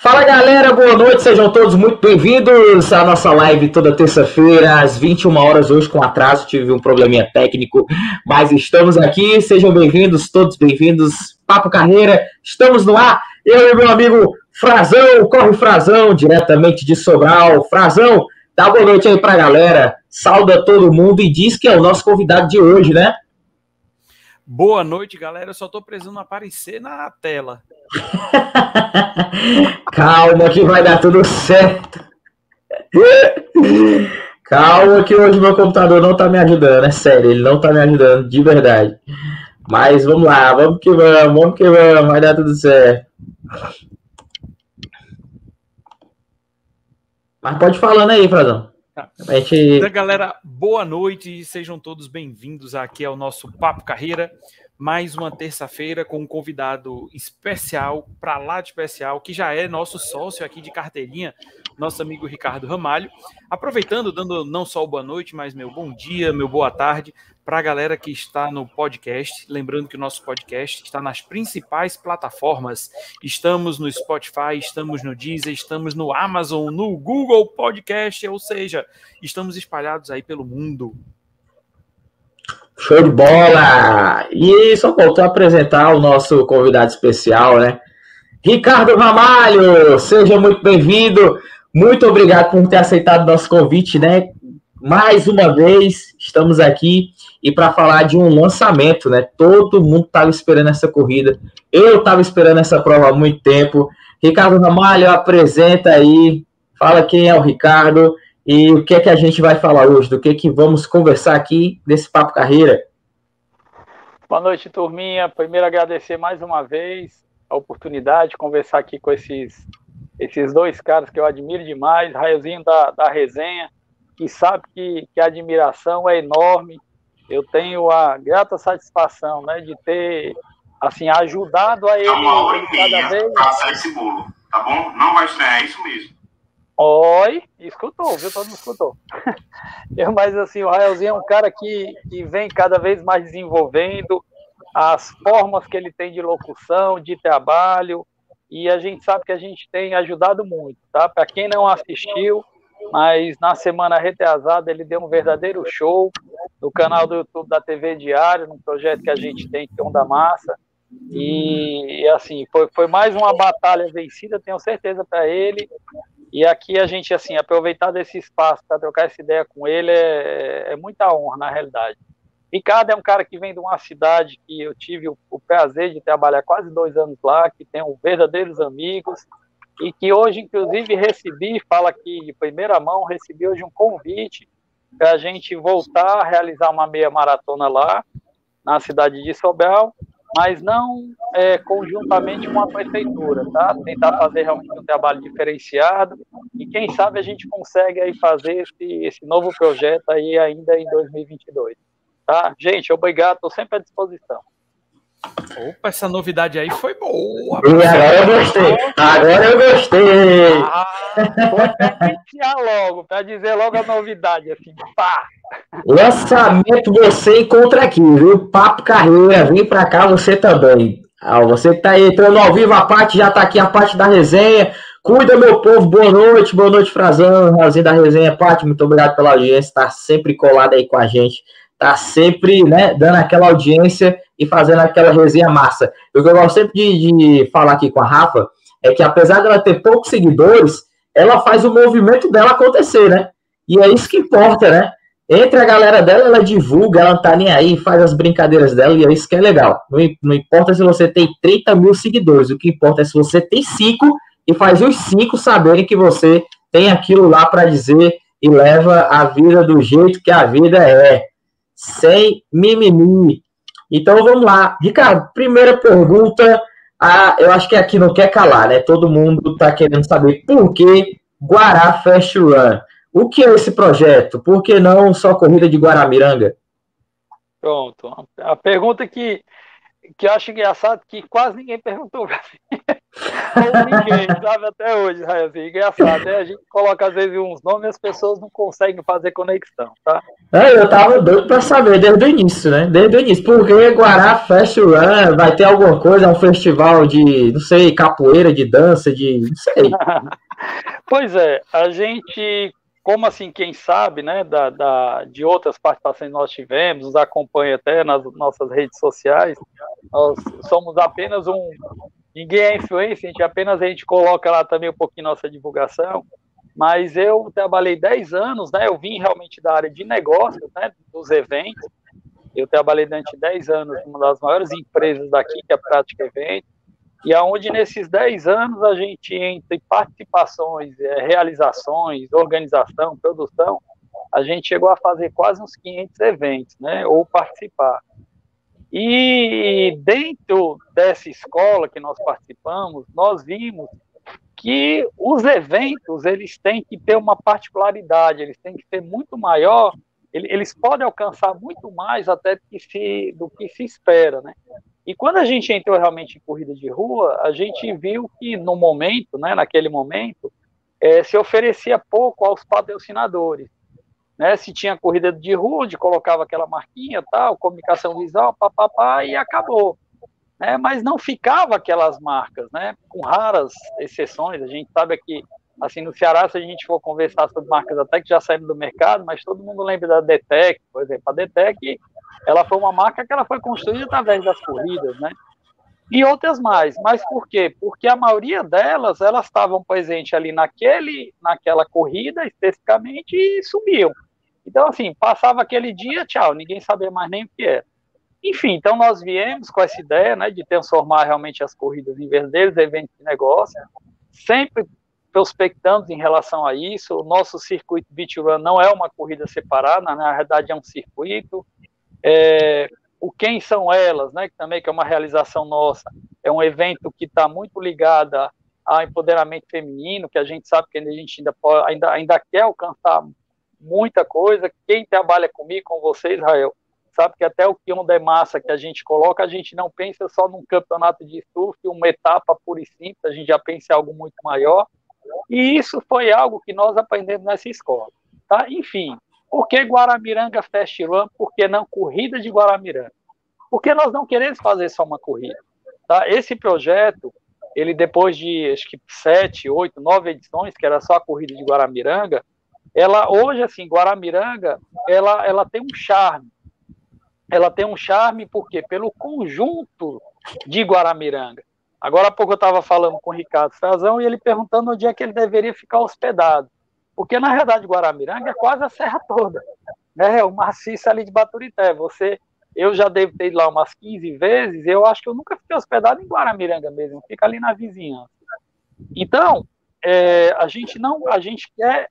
Fala galera, boa noite, sejam todos muito bem-vindos à nossa live toda terça-feira, às 21 horas, hoje com atraso, tive um probleminha técnico, mas estamos aqui, sejam bem-vindos, todos bem-vindos, Papo Carreira, estamos no ar, eu e meu amigo Frazão, corre Frazão, diretamente de Sobral, Frazão, dá boa noite aí pra galera, sauda todo mundo e diz que é o nosso convidado de hoje, né? Boa noite, galera. Eu só tô precisando aparecer na tela. Calma que vai dar tudo certo. Calma que hoje meu computador não tá me ajudando, é sério, ele não tá me ajudando, de verdade. Mas vamos lá, vamos que vamos, vamos que vamos, vai dar tudo certo. Mas pode falando aí, Frazão. Tá. Gente... Então, galera, boa noite, sejam todos bem-vindos aqui ao nosso Papo Carreira. Mais uma terça-feira com um convidado especial, para lá de especial, que já é nosso sócio aqui de carteirinha, nosso amigo Ricardo Ramalho. Aproveitando, dando não só boa noite, mas meu bom dia, meu boa tarde para a galera que está no podcast. Lembrando que o nosso podcast está nas principais plataformas. Estamos no Spotify, estamos no Deezer, estamos no Amazon, no Google Podcast, ou seja, estamos espalhados aí pelo mundo. Show de bola! E só voltou a apresentar o nosso convidado especial, né? Ricardo Ramalho, seja muito bem-vindo. Muito obrigado por ter aceitado nosso convite, né? Mais uma vez, estamos aqui e para falar de um lançamento, né? Todo mundo estava esperando essa corrida. Eu estava esperando essa prova há muito tempo. Ricardo Ramalho, apresenta aí, fala quem é o Ricardo e o que é que a gente vai falar hoje, do que que vamos conversar aqui nesse Papo Carreira. Boa noite, turminha. Primeiro agradecer mais uma vez a oportunidade de conversar aqui com esses, esses dois caras que eu admiro demais, Raiozinho da, da resenha, que sabe que, que a admiração é enorme eu tenho a grata satisfação né, de ter assim, ajudado a ele, uma ele cada vez. Pra esse bolo, tá bom? Não vai estranhar, é isso mesmo. Oi, escutou, viu? Todo mundo escutou. Eu, mas assim, o Raelzinho é um cara que, que vem cada vez mais desenvolvendo as formas que ele tem de locução, de trabalho, e a gente sabe que a gente tem ajudado muito, tá? Para quem não assistiu, mas na semana retrasada ele deu um verdadeiro show no canal do YouTube da TV Diário, num projeto que a gente tem, que é da Massa, e assim, foi, foi mais uma batalha vencida, tenho certeza para ele, e aqui a gente, assim, aproveitar desse espaço para trocar essa ideia com ele é, é muita honra, na realidade. Ricardo é um cara que vem de uma cidade que eu tive o, o prazer de trabalhar quase dois anos lá, que tem verdadeiros amigos, e que hoje, inclusive, recebi, fala aqui de primeira mão, recebi hoje um convite para a gente voltar a realizar uma meia maratona lá, na cidade de Sobral, mas não é, conjuntamente com a prefeitura, tá? Tentar fazer realmente um trabalho diferenciado e quem sabe a gente consegue aí fazer esse, esse novo projeto aí ainda em 2022, tá? Gente, obrigado, estou sempre à disposição. Opa, essa novidade aí foi boa. E agora eu gostei. Agora eu gostei. Ah, vou até logo, para dizer logo a novidade, assim, pá. Lançamento você encontra aqui, viu? Papo Carreira, vem para cá você também. Ah, você que tá aí entrando ao vivo, a parte já tá aqui, a parte da resenha. Cuida, meu povo, boa noite, boa noite, Frazão, Razinho da resenha. Parte, muito obrigado pela audiência, tá sempre colado aí com a gente tá sempre né, dando aquela audiência e fazendo aquela resenha massa. O que eu gosto sempre de, de, falar aqui com a Rafa é que apesar dela ter poucos seguidores, ela faz o movimento dela acontecer, né? E é isso que importa, né? Entre a galera dela, ela divulga, ela não tá nem aí, faz as brincadeiras dela, e é isso que é legal. Não, não importa se você tem 30 mil seguidores, o que importa é se você tem cinco e faz os cinco saberem que você tem aquilo lá para dizer e leva a vida do jeito que a vida é sem mimimi. Então vamos lá. Ricardo, primeira pergunta. Ah, eu acho que aqui não quer calar, né? Todo mundo está querendo saber por que Guará Fast Run. O que é esse projeto? Por que não só corrida de Guaramiranga? Pronto. A pergunta que, que eu acho engraçado que quase ninguém perguntou pra mim. Ou ninguém, sabe, até hoje, assim, engraçado, né? A gente coloca às vezes uns nomes e as pessoas não conseguem fazer conexão, tá? É, eu tava doido pra saber desde o início, né? Desde o início, porque Guará Fest Run vai ter alguma coisa, é um festival de, não sei, capoeira, de dança, de. não sei. pois é, a gente como assim, quem sabe, né, da, da, de outras participações que nós tivemos, nos acompanha até nas nossas redes sociais, nós somos apenas um, ninguém é influência, a gente apenas a gente coloca lá também um pouquinho nossa divulgação, mas eu trabalhei 10 anos, né, eu vim realmente da área de negócios, né, dos eventos, eu trabalhei durante 10 anos numa das maiores empresas daqui, que é a Prática Eventos, e aonde nesses 10 anos a gente, entre participações, é, realizações, organização, produção, a gente chegou a fazer quase uns 500 eventos, né, ou participar. E dentro dessa escola que nós participamos, nós vimos que os eventos eles têm que ter uma particularidade, eles têm que ser muito maior, eles podem alcançar muito mais até do que se, do que se espera, né? E quando a gente entrou realmente em corrida de rua, a gente viu que no momento, né, naquele momento, é, se oferecia pouco aos patrocinadores. Né? Se tinha corrida de rua, onde colocava aquela marquinha, tal, comunicação visual, papapá, e acabou. Né? Mas não ficava aquelas marcas, né? com raras exceções. A gente sabe que, assim, no Ceará, se a gente for conversar sobre marcas até que já saíram do mercado, mas todo mundo lembra da Detec, por exemplo. A Detec ela foi uma marca que ela foi construída através das corridas, né? E outras mais. Mas por quê? Porque a maioria delas, elas estavam presentes ali naquele, naquela corrida especificamente e sumiam. Então, assim, passava aquele dia, tchau, ninguém sabia mais nem o que era. Enfim, então nós viemos com essa ideia, né, de transformar realmente as corridas em verdadeiros eventos de negócio, sempre prospectamos em relação a isso. O nosso circuito Beach Run não é uma corrida separada, na verdade é um circuito. É, o Quem São Elas, né, que também que é uma realização nossa, é um evento que está muito ligado ao empoderamento feminino, que a gente sabe que a gente ainda, pode, ainda, ainda quer alcançar muita coisa. Quem trabalha comigo, com você, Israel, sabe que até o que de massa que a gente coloca, a gente não pensa só num campeonato de surf, uma etapa pura e simples, a gente já pensa em algo muito maior. E isso foi algo que nós aprendemos nessa escola. Tá? Enfim, por que Guaramiranga Fast Run? Por que não Corrida de Guaramiranga? Porque nós não queremos fazer só uma corrida. Tá? Esse projeto, ele depois de acho que sete, oito, nove edições, que era só a corrida de Guaramiranga, ela hoje assim, Guaramiranga, ela, ela tem um charme. Ela tem um charme porque pelo conjunto de Guaramiranga. Agora há pouco eu estava falando com o Ricardo Frazão e ele perguntando onde é que ele deveria ficar hospedado. Porque, na realidade, Guaramiranga é quase a serra toda. Né? O maciço ali de Baturité. Você, eu já devo ter ido lá umas 15 vezes, eu acho que eu nunca fiquei hospedado em Guaramiranga mesmo, fica ali na vizinhança. Então, é, a gente não, a gente quer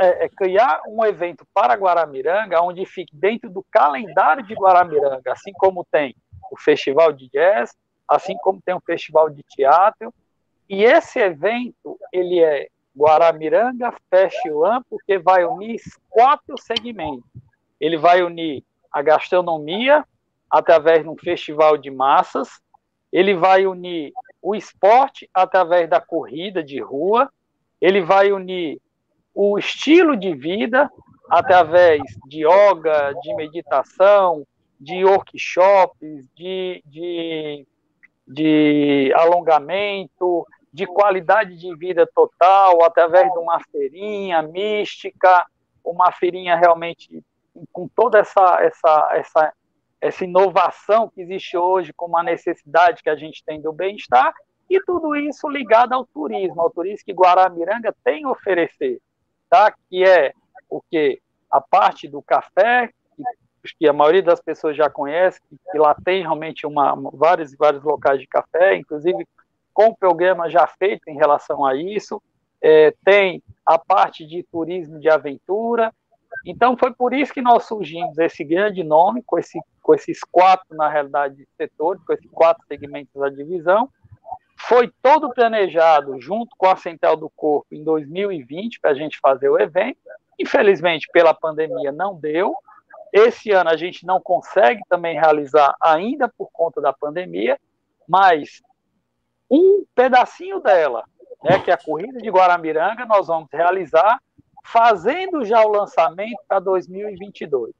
é, é, criar um evento para Guaramiranga, onde fique dentro do calendário de Guaramiranga, assim como tem o festival de jazz, assim como tem o festival de teatro, e esse evento ele é Guaramiranga Festival, porque vai unir quatro segmentos. Ele vai unir a gastronomia através de um festival de massas, ele vai unir o esporte através da corrida de rua, ele vai unir o estilo de vida através de yoga, de meditação, de workshops, de, de, de alongamento, de qualidade de vida total, através de uma feirinha mística, uma feirinha realmente com toda essa, essa, essa, essa inovação que existe hoje, com uma necessidade que a gente tem do bem-estar, e tudo isso ligado ao turismo, ao turismo que Guaramiranga tem a oferecer, tá? que é o que? A parte do café, que, a maioria das pessoas já conhece, que lá tem realmente uma, vários, vários locais de café, inclusive com o programa já feito em relação a isso, é, tem a parte de turismo de aventura. Então, foi por isso que nós surgimos esse grande nome, com, esse, com esses quatro, na realidade, setores, com esses quatro segmentos da divisão. Foi todo planejado junto com a Central do Corpo em 2020 para a gente fazer o evento. Infelizmente, pela pandemia, não deu, Esse ano a gente não consegue também realizar ainda por conta da pandemia, mas um pedacinho dela, né, que é a corrida de Guaramiranga, nós vamos realizar fazendo já o lançamento para 2022.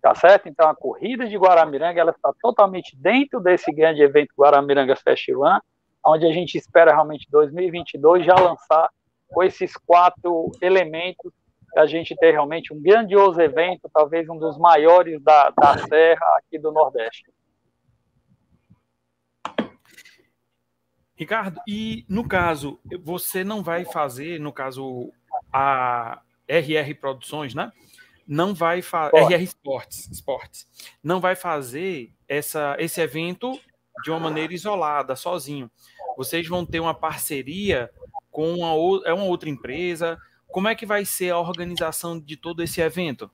Tá certo? Então a corrida de Guaramiranga ela está totalmente dentro desse grande evento Guaramiranga Festival, onde a gente espera realmente 2022 já lançar com esses quatro elementos a gente ter realmente um grandioso evento, talvez um dos maiores da, da Serra aqui do Nordeste. Ricardo, e no caso, você não vai fazer, no caso, a RR Produções, né? Não vai fazer. RR Sports, Sports. Não vai fazer essa, esse evento de uma maneira isolada, sozinho. Vocês vão ter uma parceria com uma, é uma outra empresa. Como é que vai ser a organização de todo esse evento?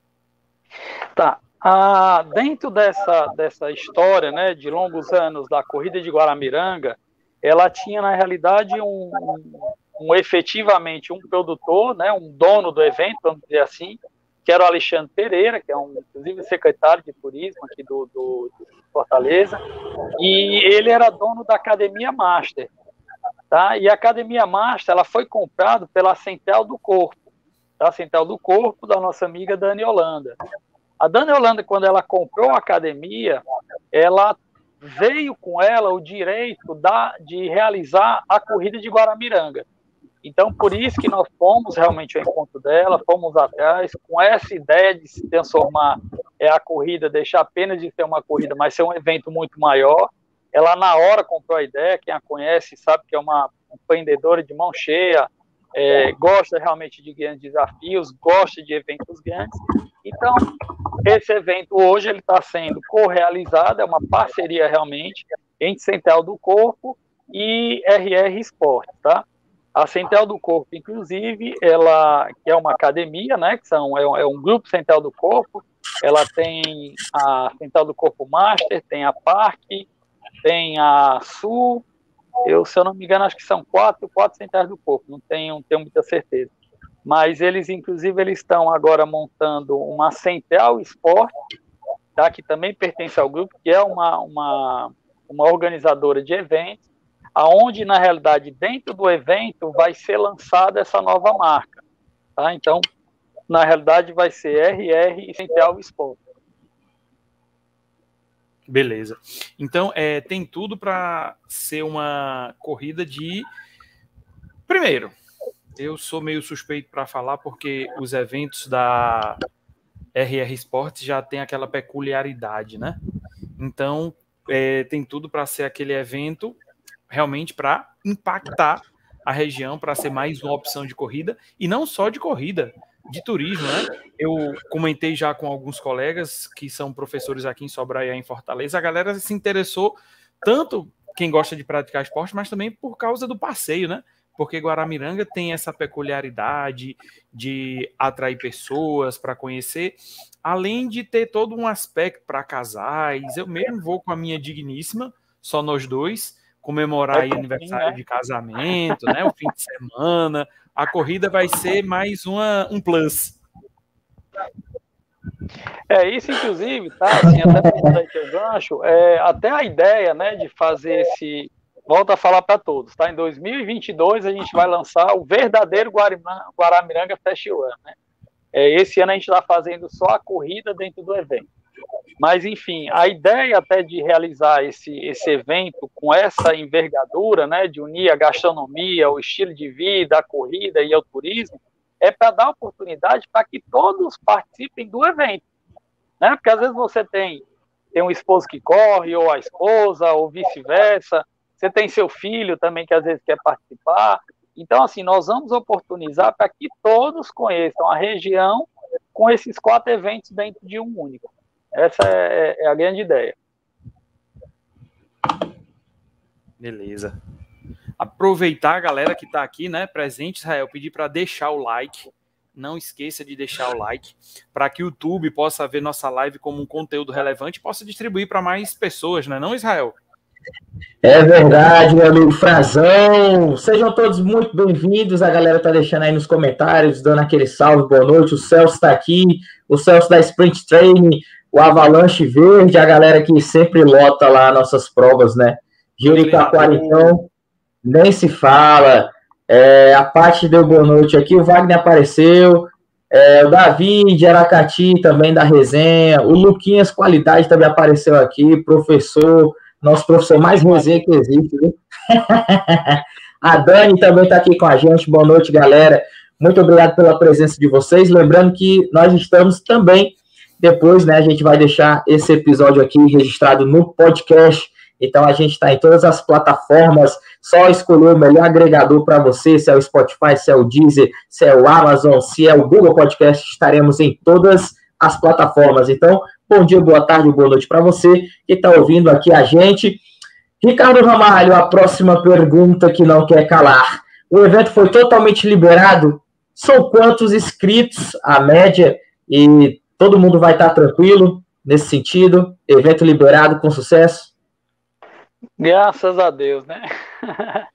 Tá. Ah, dentro dessa, dessa história né, de longos anos da corrida de Guaramiranga, ela tinha, na realidade, um, um, efetivamente um produtor, né, um dono do evento, vamos dizer assim, que era o Alexandre Pereira, que é um, inclusive, secretário de turismo aqui do, do, Fortaleza, e ele era dono da Academia Master. Tá? E a Academia Master ela foi comprada pela Central do Corpo, tá? Central do Corpo da nossa amiga Dani Holanda. A Dani Holanda, quando ela comprou a academia, ela veio com ela o direito da, de realizar a corrida de Guaramiranga. Então, por isso que nós fomos realmente ao encontro dela, fomos atrás, com essa ideia de se transformar é, a corrida, deixar apenas de ser uma corrida, mas ser um evento muito maior. Ela, na hora, comprou a ideia, quem a conhece sabe que é uma empreendedora de mão cheia, é, gosta realmente de grandes desafios, gosta de eventos grandes. Então, esse evento hoje ele está sendo co-realizado, é uma parceria realmente entre Central do Corpo e RR Esporte, tá? A Central do Corpo, inclusive, ela que é uma academia, né? Que são é um, é um grupo Central do Corpo. Ela tem a Central do Corpo Master, tem a Parque, tem a Sul. Eu, se eu não me engano, acho que são quatro, quatro centrais do corpo. Não tenho, tenho muita certeza mas eles, inclusive, eles estão agora montando uma Central Esporte, tá, que também pertence ao grupo, que é uma, uma, uma organizadora de eventos, aonde, na realidade, dentro do evento vai ser lançada essa nova marca. Tá? Então, na realidade, vai ser RR e Central Esporte. Beleza. Então, é, tem tudo para ser uma corrida de. Primeiro, eu sou meio suspeito para falar porque os eventos da RR Sports já tem aquela peculiaridade, né? Então, é, tem tudo para ser aquele evento realmente para impactar a região, para ser mais uma opção de corrida, e não só de corrida, de turismo, né? Eu comentei já com alguns colegas que são professores aqui em Sobraia, em Fortaleza, a galera se interessou tanto quem gosta de praticar esporte, mas também por causa do passeio, né? porque Guaramiranga tem essa peculiaridade de atrair pessoas para conhecer, além de ter todo um aspecto para casais. Eu mesmo vou com a minha digníssima, só nós dois, comemorar aí aniversário né? de casamento, né? O fim de semana. A corrida vai ser mais uma, um plus. É isso, inclusive, tá? Assim, até aí teu gancho, é, até a ideia, né, de fazer esse volto a falar para todos, tá? Em 2022 a gente vai lançar o verdadeiro Guaramiranga Festival, né? É, esse ano a gente está fazendo só a corrida dentro do evento. Mas, enfim, a ideia até de realizar esse, esse evento com essa envergadura, né, de unir a gastronomia, o estilo de vida, a corrida e o turismo, é para dar oportunidade para que todos participem do evento. Né? Porque às vezes você tem, tem um esposo que corre, ou a esposa, ou vice-versa, você tem seu filho também que às vezes quer participar. Então, assim, nós vamos oportunizar para que todos conheçam a região com esses quatro eventos dentro de um único. Essa é, é a grande ideia. Beleza. Aproveitar a galera que está aqui, né, presente, Israel, pedir para deixar o like. Não esqueça de deixar o like para que o YouTube possa ver nossa live como um conteúdo relevante e possa distribuir para mais pessoas, né, não, Israel? É verdade, meu amigo Frazão. Sejam todos muito bem-vindos. A galera tá deixando aí nos comentários, dando aquele salve, boa noite. O Celso está aqui, o Celso da Sprint Training, o Avalanche Verde, a galera que sempre lota lá nossas provas, né? Jericoacoara, então, nem se fala. É, a parte deu boa noite aqui, o Wagner apareceu, é, o Davi de Aracati também da resenha, o Luquinhas Qualidade também apareceu aqui, professor nosso professor mais resenha que existe, viu? a Dani também está aqui com a gente. Boa noite, galera. Muito obrigado pela presença de vocês. Lembrando que nós estamos também, depois, né? A gente vai deixar esse episódio aqui registrado no podcast. Então a gente está em todas as plataformas. Só escolher o melhor agregador para você, se é o Spotify, se é o Deezer, se é o Amazon, se é o Google Podcast, estaremos em todas as plataformas. Então, Bom dia, boa tarde, boa noite para você que está ouvindo aqui a gente. Ricardo Ramalho, a próxima pergunta que não quer calar. O evento foi totalmente liberado? São quantos inscritos a média? E todo mundo vai estar tranquilo nesse sentido? Evento liberado com sucesso? Graças a Deus, né?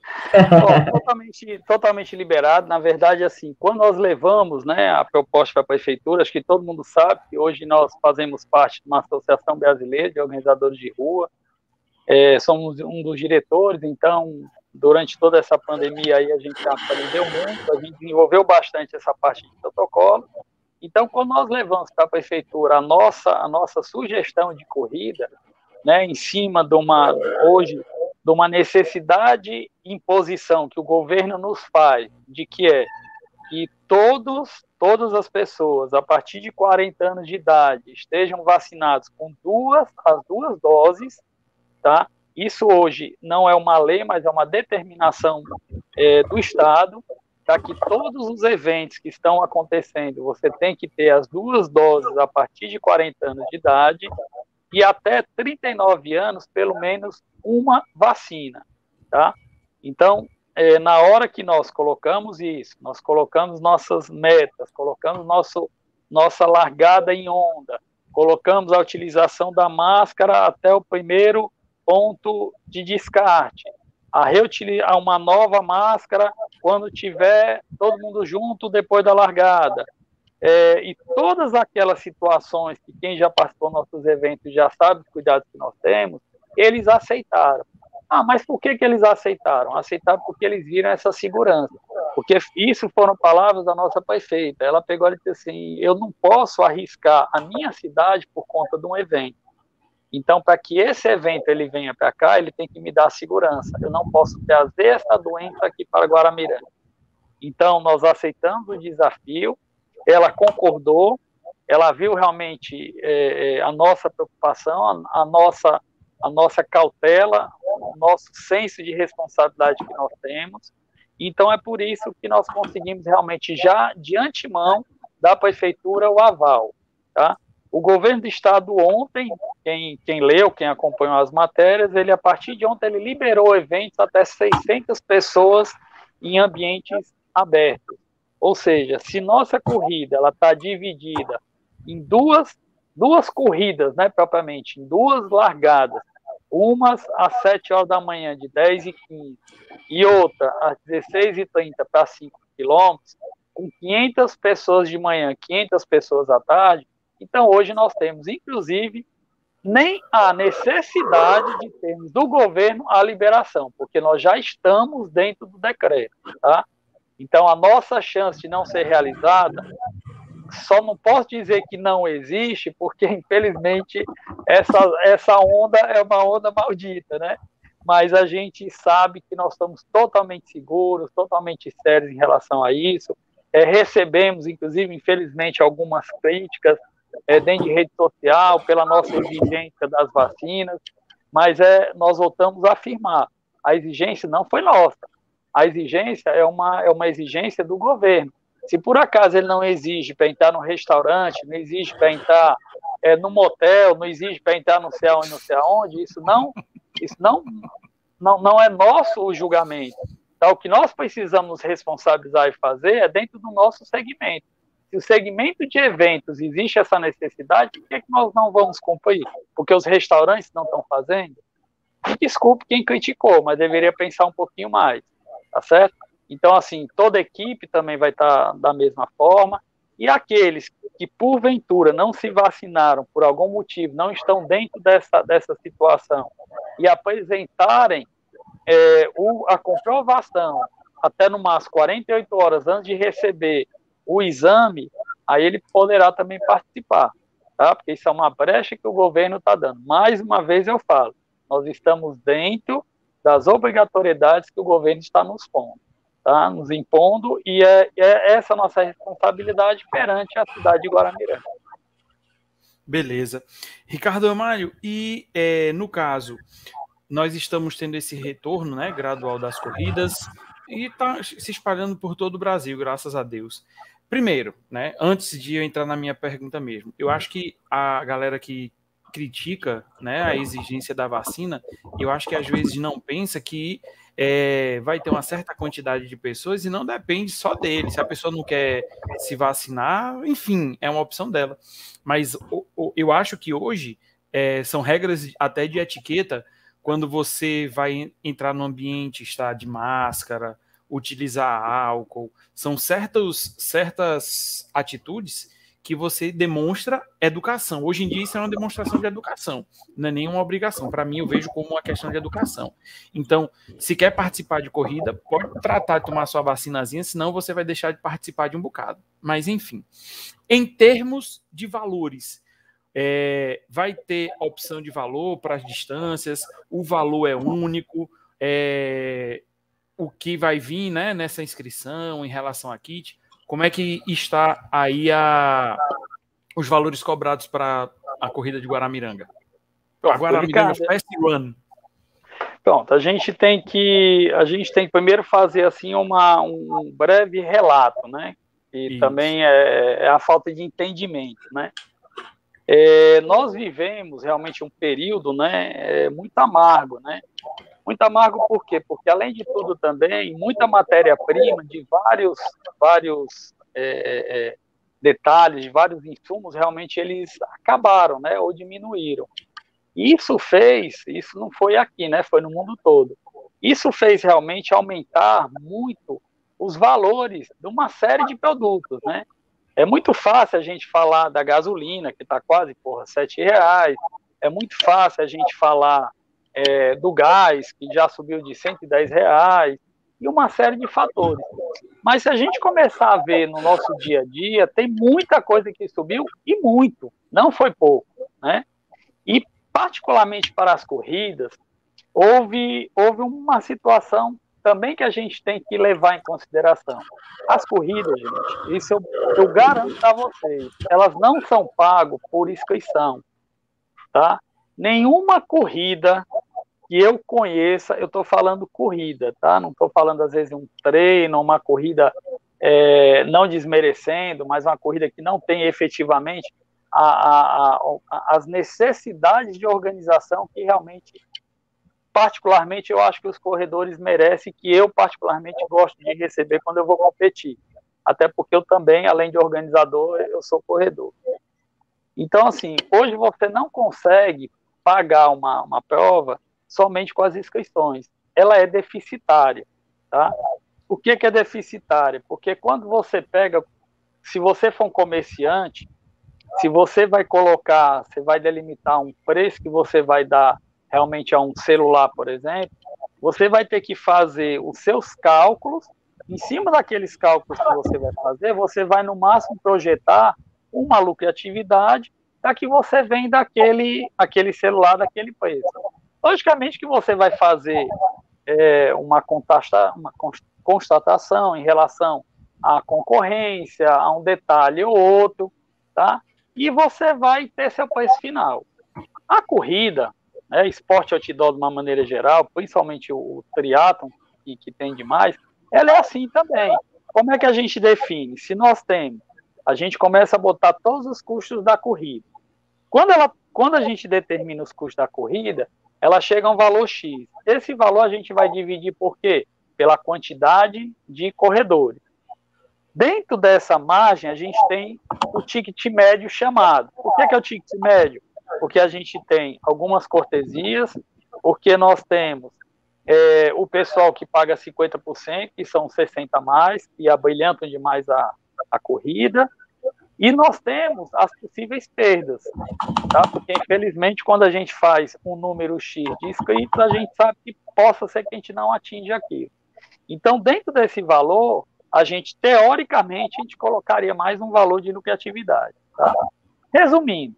Bom, totalmente, totalmente liberado. Na verdade, assim, quando nós levamos né, a proposta para a prefeitura, acho que todo mundo sabe que hoje nós fazemos parte de uma associação brasileira de organizadores de rua. É, somos um dos diretores, então, durante toda essa pandemia aí, a gente aprendeu muito, a gente desenvolveu bastante essa parte de protocolo. Então, quando nós levamos para a prefeitura a nossa, a nossa sugestão de corrida, né, em cima de uma, hoje, de uma necessidade imposição que o governo nos faz, de que é que todos, todas as pessoas a partir de 40 anos de idade estejam vacinados com duas, as duas doses, tá? Isso hoje não é uma lei, mas é uma determinação é, do Estado, para que todos os eventos que estão acontecendo, você tem que ter as duas doses a partir de 40 anos de idade, e até 39 anos, pelo menos uma vacina, tá? Então, é, na hora que nós colocamos isso, nós colocamos nossas metas, colocamos nosso, nossa largada em onda, colocamos a utilização da máscara até o primeiro ponto de descarte, a reutilizar uma nova máscara quando tiver todo mundo junto depois da largada, é, e todas aquelas situações que quem já participou nossos eventos já sabe os cuidados que nós temos, eles aceitaram. Ah, mas por que, que eles aceitaram? Aceitaram porque eles viram essa segurança. Porque isso foram palavras da nossa prefeita. Ela pegou e disse assim: eu não posso arriscar a minha cidade por conta de um evento. Então, para que esse evento ele venha para cá, ele tem que me dar segurança. Eu não posso trazer essa doença aqui para Guaramiranga. Então, nós aceitamos o desafio, ela concordou, ela viu realmente é, é, a nossa preocupação, a, a, nossa, a nossa cautela, o nosso senso de responsabilidade que nós temos. Então, é por isso que nós conseguimos realmente, já de antemão, da prefeitura o aval. Tá? O governo do estado ontem, quem, quem leu, quem acompanhou as matérias, ele a partir de ontem ele liberou eventos até 600 pessoas em ambientes abertos. Ou seja, se nossa corrida ela está dividida em duas, duas corridas, né, propriamente, em duas largadas, umas às 7 horas da manhã, de 10 e 15, e outra às 16 e 30 para 5 quilômetros, com 500 pessoas de manhã, 500 pessoas à tarde, então hoje nós temos, inclusive, nem a necessidade de termos do governo a liberação, porque nós já estamos dentro do decreto, tá? Então, a nossa chance de não ser realizada, só não posso dizer que não existe, porque, infelizmente, essa, essa onda é uma onda maldita, né? Mas a gente sabe que nós estamos totalmente seguros, totalmente sérios em relação a isso. É, recebemos, inclusive, infelizmente, algumas críticas é, dentro de rede social pela nossa exigência das vacinas, mas é, nós voltamos a afirmar, a exigência não foi nossa, a exigência é uma, é uma exigência do governo. Se por acaso ele não exige para entrar no restaurante, não exige para entrar é, no motel, não exige para entrar no céu e não sei aonde, isso não, isso não, não, não é nosso o julgamento. Então, o que nós precisamos responsabilizar e fazer é dentro do nosso segmento. Se o segmento de eventos existe essa necessidade, por que, é que nós não vamos cumprir? Porque os restaurantes não estão fazendo? Desculpe quem criticou, mas deveria pensar um pouquinho mais, tá certo? Então, assim, toda equipe também vai estar da mesma forma. E aqueles que, porventura, não se vacinaram por algum motivo, não estão dentro dessa, dessa situação e apresentarem é, o, a comprovação até no máximo 48 horas antes de receber o exame, aí ele poderá também participar, tá? Porque isso é uma brecha que o governo está dando. Mais uma vez eu falo, nós estamos dentro das obrigatoriedades que o governo está nos pondo tá? nos impondo, e é, é essa nossa responsabilidade perante a cidade de Guaramiranga. Beleza. Ricardo Amário, e é, no caso, nós estamos tendo esse retorno né, gradual das corridas e está se espalhando por todo o Brasil, graças a Deus. Primeiro, né, antes de eu entrar na minha pergunta mesmo, eu acho que a galera que critica né, a exigência da vacina, eu acho que às vezes não pensa que é, vai ter uma certa quantidade de pessoas e não depende só dele. Se a pessoa não quer se vacinar, enfim, é uma opção dela. Mas o, o, eu acho que hoje é, são regras até de etiqueta quando você vai entrar no ambiente, estar de máscara, utilizar álcool. São certos, certas atitudes que você demonstra educação. Hoje em dia isso é uma demonstração de educação, não é nenhuma obrigação. Para mim, eu vejo como uma questão de educação. Então, se quer participar de corrida, pode tratar de tomar sua vacinazinha, senão você vai deixar de participar de um bocado. Mas, enfim, em termos de valores, é, vai ter opção de valor para as distâncias, o valor é único, é, o que vai vir né, nessa inscrição em relação a kit como é que está aí a, os valores cobrados para a corrida de Guaramiranga? Pronto, Guaramiranga Fast Run. Pronto, a gente tem que a gente tem que primeiro fazer assim uma, um breve relato, né? E Isso. também é, é, a falta de entendimento, né? É, nós vivemos realmente um período, né, é, muito amargo, né? Muito amargo por quê? Porque, além de tudo, também, muita matéria-prima de vários, vários é, é, detalhes, de vários insumos, realmente eles acabaram, né? Ou diminuíram. Isso fez, isso não foi aqui, né? Foi no mundo todo. Isso fez realmente aumentar muito os valores de uma série de produtos, né? É muito fácil a gente falar da gasolina, que está quase, porra, sete reais. É muito fácil a gente falar é, do gás, que já subiu de 110 reais, e uma série de fatores. Mas se a gente começar a ver no nosso dia a dia, tem muita coisa que subiu e muito, não foi pouco, né? E particularmente para as corridas, houve, houve uma situação também que a gente tem que levar em consideração. As corridas, gente, isso eu, eu garanto a vocês, elas não são pagas por inscrição, tá? Nenhuma corrida que eu conheça, eu estou falando corrida, tá? Não estou falando, às vezes, um treino, uma corrida é, não desmerecendo, mas uma corrida que não tem efetivamente a, a, a, as necessidades de organização que realmente, particularmente, eu acho que os corredores merecem, que eu, particularmente, gosto de receber quando eu vou competir. Até porque eu também, além de organizador, eu sou corredor. Então, assim, hoje você não consegue pagar uma, uma prova somente com as inscrições. Ela é deficitária, tá? Por que, que é deficitária? Porque quando você pega, se você for um comerciante, se você vai colocar, você vai delimitar um preço que você vai dar realmente a um celular, por exemplo, você vai ter que fazer os seus cálculos. Em cima daqueles cálculos que você vai fazer, você vai no máximo projetar uma lucratividade para que você venda aquele, aquele celular daquele preço. Logicamente que você vai fazer é, uma, uma constatação em relação à concorrência, a um detalhe ou outro, tá? E você vai ter seu preço final. A corrida, né, esporte outdoor de uma maneira geral, principalmente o, o triatlon, que, que tem demais, ela é assim também. Como é que a gente define? Se nós temos, a gente começa a botar todos os custos da corrida. Quando, ela, quando a gente determina os custos da corrida, ela chega a um valor X. Esse valor a gente vai dividir por quê? Pela quantidade de corredores. Dentro dessa margem, a gente tem o ticket médio chamado. Por que, que é o ticket médio? Porque a gente tem algumas cortesias, porque nós temos é, o pessoal que paga 50%, que são 60 a mais, e abrilhantam demais a, a corrida, e nós temos as possíveis perdas, tá? Porque, infelizmente, quando a gente faz um número X de inscritos, a gente sabe que possa ser que a gente não atinja aquilo. Então, dentro desse valor, a gente, teoricamente, a gente colocaria mais um valor de lucratividade. Tá? Resumindo,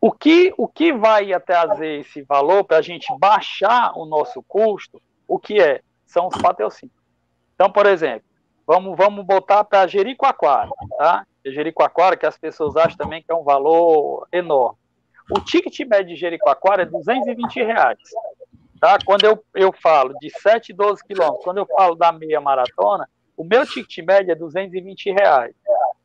o que, o que vai trazer esse valor para a gente baixar o nosso custo, o que é? São os patrocínios. Então, por exemplo, vamos, vamos botar para Jericoacoara, tá? Jericoacoara, que as pessoas acham também que é um valor enorme. O ticket médio de Jericoacoara é 220 reais. Tá? Quando eu, eu falo de 7, 12 quilômetros, quando eu falo da meia maratona, o meu ticket médio é 220 reais.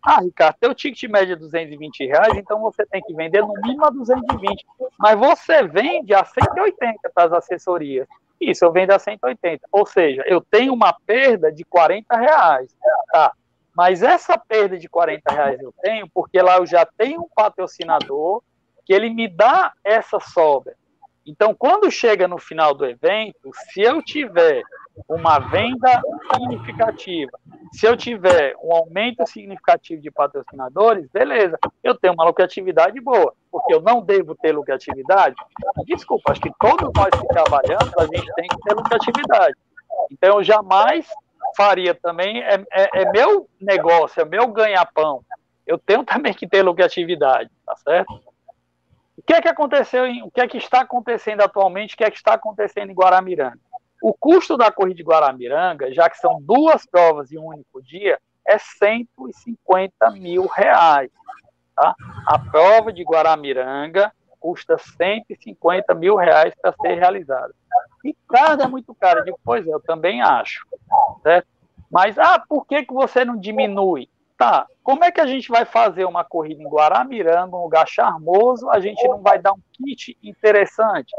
Ah, Ricardo, teu ticket médio é 220 reais, então você tem que vender no mínimo a 220. Mas você vende a 180 para as assessorias. Isso, eu vendo a 180. Ou seja, eu tenho uma perda de 40 reais. Tá? Mas essa perda de 40 reais eu tenho porque lá eu já tenho um patrocinador que ele me dá essa sobra. Então, quando chega no final do evento, se eu tiver uma venda significativa, se eu tiver um aumento significativo de patrocinadores, beleza, eu tenho uma lucratividade boa, porque eu não devo ter lucratividade. Desculpa, acho que todos nós que trabalhamos, a gente tem que ter lucratividade. Então, eu jamais faria também, é, é, é meu negócio, é meu ganha-pão. Eu tenho também que ter lucratividade, tá certo? O que é que aconteceu, o que é que está acontecendo atualmente, o que é que está acontecendo em Guaramiranga? O custo da corrida de Guaramiranga, já que são duas provas em um único dia, é 150 mil reais. Tá? A prova de Guaramiranga custa 150 mil reais para ser realizada. E caro é muito caro. Digo, pois é, eu também acho. Certo? Mas, ah, por que, que você não diminui? Tá, como é que a gente vai fazer uma corrida em Guaramiranga, um lugar charmoso, a gente não vai dar um kit interessante?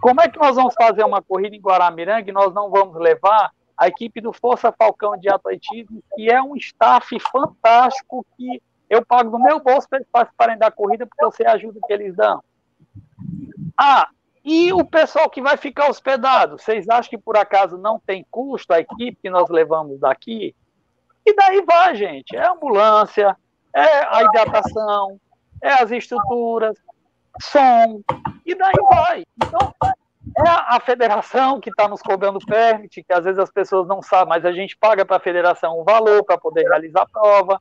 Como é que nós vamos fazer uma corrida em Guaramiranga e nós não vamos levar a equipe do Força Falcão de Atletismo, que é um staff fantástico que eu pago do meu bolso para eles participarem da corrida, porque eu sei a ajuda que eles dão. Ah, e o pessoal que vai ficar hospedado, vocês acham que por acaso não tem custo a equipe que nós levamos daqui? E daí vai, gente. É ambulância, é a hidratação, é as estruturas, som, e daí vai. Então, é a federação que está nos cobrando permit, que às vezes as pessoas não sabem, mas a gente paga para a federação um valor para poder realizar a prova.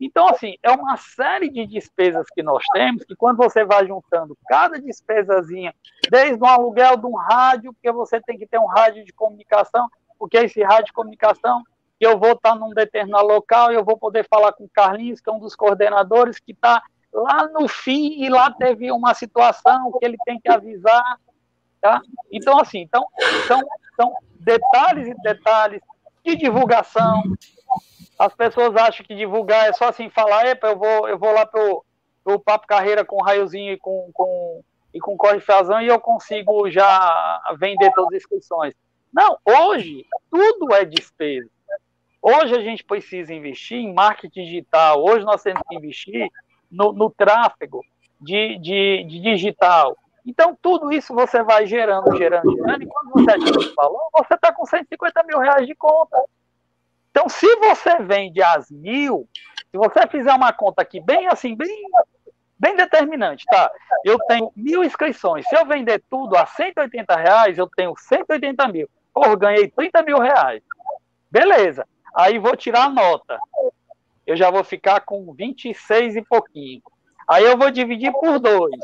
Então, assim, é uma série de despesas que nós temos, que quando você vai juntando cada despesazinha, desde o aluguel de um rádio, porque você tem que ter um rádio de comunicação, porque esse rádio de comunicação que eu vou estar num determinado local eu vou poder falar com o Carlinhos, que é um dos coordenadores, que está lá no fim e lá teve uma situação que ele tem que avisar, tá? Então, assim, então, são, são detalhes e detalhes de divulgação. As pessoas acham que divulgar é só assim falar, epa, eu vou, eu vou lá pro, pro Papo Carreira com raiozinho e com, com, e com corre fazão e eu consigo já vender todas as inscrições. Não, hoje tudo é despesa. Hoje a gente precisa investir em marketing digital, hoje nós temos que investir no, no tráfego de, de, de, digital. Então, tudo isso você vai gerando, gerando, gerando, e quando você atinge esse valor, você está com 150 mil reais de conta. Então, se você vende as mil, se você fizer uma conta aqui bem assim, bem, bem determinante, tá? Eu tenho mil inscrições. Se eu vender tudo a 180 reais, eu tenho 180 mil. Pô, ganhei 30 mil reais. Beleza. Aí vou tirar a nota. Eu já vou ficar com 26 e pouquinho. Aí eu vou dividir por dois,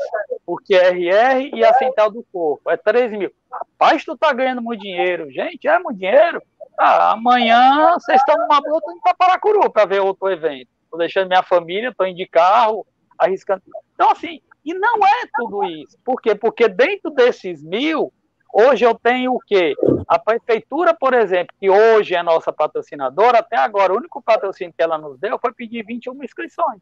porque RR e a central do corpo. É 13 mil. Rapaz, tu tá ganhando muito dinheiro. Gente, é muito dinheiro? Ah, amanhã vocês estão numa boa, tô indo pra Paracuru para ver outro evento. Tô deixando minha família, tô indo de carro, arriscando. Então, assim, e não é tudo isso. Por quê? Porque dentro desses mil, Hoje eu tenho o quê? A prefeitura, por exemplo, que hoje é nossa patrocinadora, até agora o único patrocínio que ela nos deu foi pedir 21 inscrições.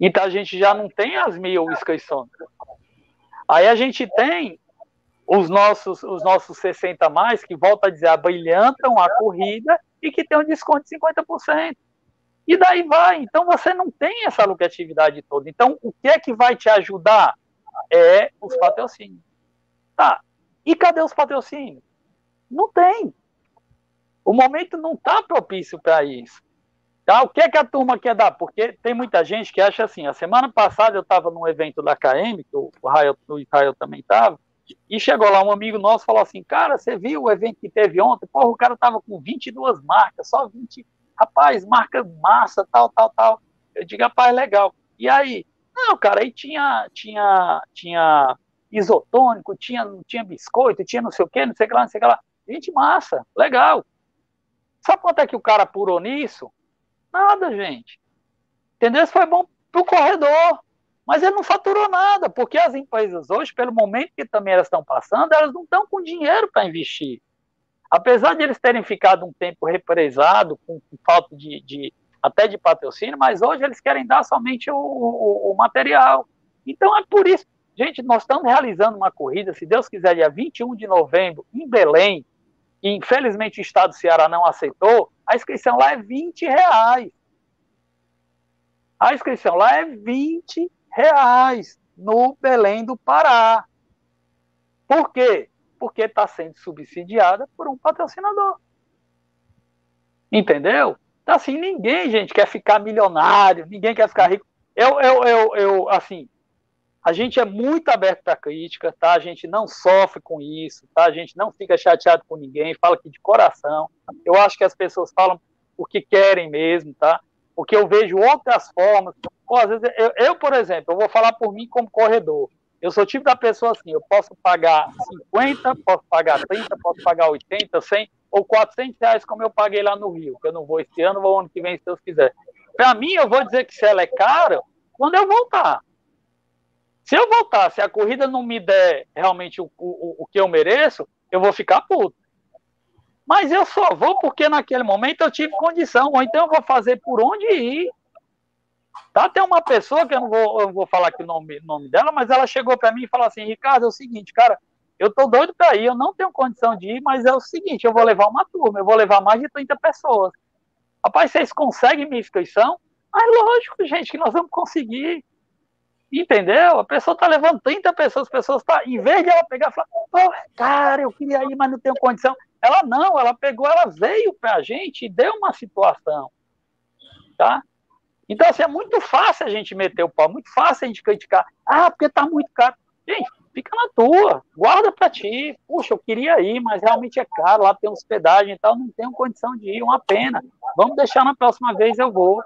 Então a gente já não tem as mil inscrições. Aí a gente tem os nossos, os nossos 60 mais, que volta a dizer, abrilhantam a corrida e que tem um desconto de 50%. E daí vai. Então você não tem essa lucratividade toda. Então, o que é que vai te ajudar? é os patrocínios. Tá. E cadê os patrocínios? Não tem. O momento não está propício para isso. Tá? O que, é que a turma quer dar? Porque tem muita gente que acha assim. A semana passada eu estava num evento da KM, que o Israel, o Israel também estava, e chegou lá um amigo nosso falou assim: Cara, você viu o evento que teve ontem? Porra, o cara tava com 22 marcas, só 20. Rapaz, marca massa, tal, tal, tal. Eu digo, rapaz, legal. E aí? Não, cara, aí tinha, tinha, tinha isotônico, tinha, tinha biscoito, tinha não sei o que, não sei o que lá, não sei o que lá. Gente, massa, legal. Sabe quanto é que o cara apurou nisso? Nada, gente. Entendeu? Isso foi bom pro corredor. Mas ele não faturou nada, porque as empresas hoje, pelo momento que também elas estão passando, elas não estão com dinheiro para investir. Apesar de eles terem ficado um tempo represado, com, com falta de, de, até de patrocínio, mas hoje eles querem dar somente o, o, o material. Então é por isso, gente, nós estamos realizando uma corrida, se Deus quiser, dia 21 de novembro, em Belém, e infelizmente o estado do Ceará não aceitou, a inscrição lá é 20 reais. A inscrição lá é 20 reais no Belém do Pará. Por quê? Porque está sendo subsidiada por um patrocinador. Entendeu? Então, assim, ninguém, gente, quer ficar milionário, ninguém quer ficar rico. Eu, eu, eu, eu assim, a gente é muito aberto para crítica, tá? A gente não sofre com isso, tá? A gente não fica chateado com ninguém, fala aqui de coração. Eu acho que as pessoas falam o que querem mesmo, tá? Porque eu vejo outras formas. Pô, às vezes, eu, eu, por exemplo, eu vou falar por mim como corredor. Eu sou tipo da pessoa assim, eu posso pagar 50, posso pagar 30, posso pagar 80, 100 ou 400 reais como eu paguei lá no Rio, que eu não vou este ano, vou ano que vem, se Deus quiser. Para mim, eu vou dizer que se ela é cara, quando eu voltar. Se eu voltar, se a corrida não me der realmente o, o, o que eu mereço, eu vou ficar puto. Mas eu só vou porque naquele momento eu tive condição, ou então eu vou fazer por onde ir. Tá? Tem uma pessoa que eu não vou, eu vou falar aqui o nome, nome dela, mas ela chegou para mim e falou assim: Ricardo, é o seguinte, cara, eu tô doido para ir, eu não tenho condição de ir, mas é o seguinte: eu vou levar uma turma, eu vou levar mais de 30 pessoas. Rapaz, vocês conseguem minha inscrição? Mas lógico, gente, que nós vamos conseguir. Entendeu? A pessoa tá levando 30 pessoas, as pessoas tá, em vez de ela pegar e falar, pô, cara, eu queria ir, mas não tenho condição. Ela não, ela pegou, ela veio pra gente e deu uma situação. Tá? Então, assim, é muito fácil a gente meter o pau, muito fácil a gente criticar. Ah, porque tá muito caro. Gente, fica na tua, guarda para ti. Puxa, eu queria ir, mas realmente é caro, lá tem hospedagem e tal, não tenho condição de ir, uma pena. Vamos deixar na próxima vez eu vou.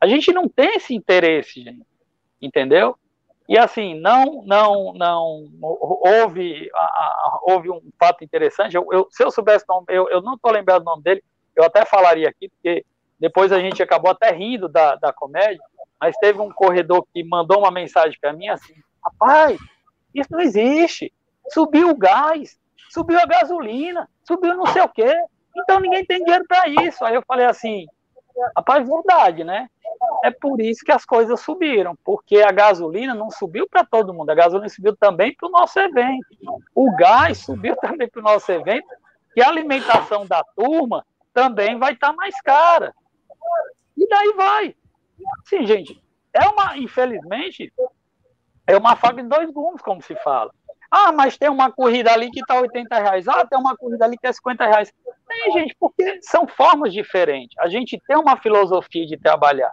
A gente não tem esse interesse, gente entendeu? E assim, não, não, não houve, houve um fato interessante. Eu, eu, se eu soubesse o nome, eu, eu não estou lembrado o nome dele, eu até falaria aqui, porque depois a gente acabou até rindo da, da comédia, mas teve um corredor que mandou uma mensagem para mim assim: rapaz, isso não existe. Subiu o gás, subiu a gasolina, subiu não sei o quê. Então ninguém tem dinheiro para isso. Aí eu falei assim: rapaz, verdade, né? É por isso que as coisas subiram, porque a gasolina não subiu para todo mundo, a gasolina subiu também para o nosso evento. O gás subiu também para o nosso evento, e a alimentação da turma também vai estar tá mais cara. E daí vai. Sim, gente, é uma, infelizmente, é uma faca de dois gumes, como se fala. Ah, mas tem uma corrida ali que está 80 reais. Ah, tem uma corrida ali que é 50 reais. Tem, gente, porque são formas diferentes. A gente tem uma filosofia de trabalhar.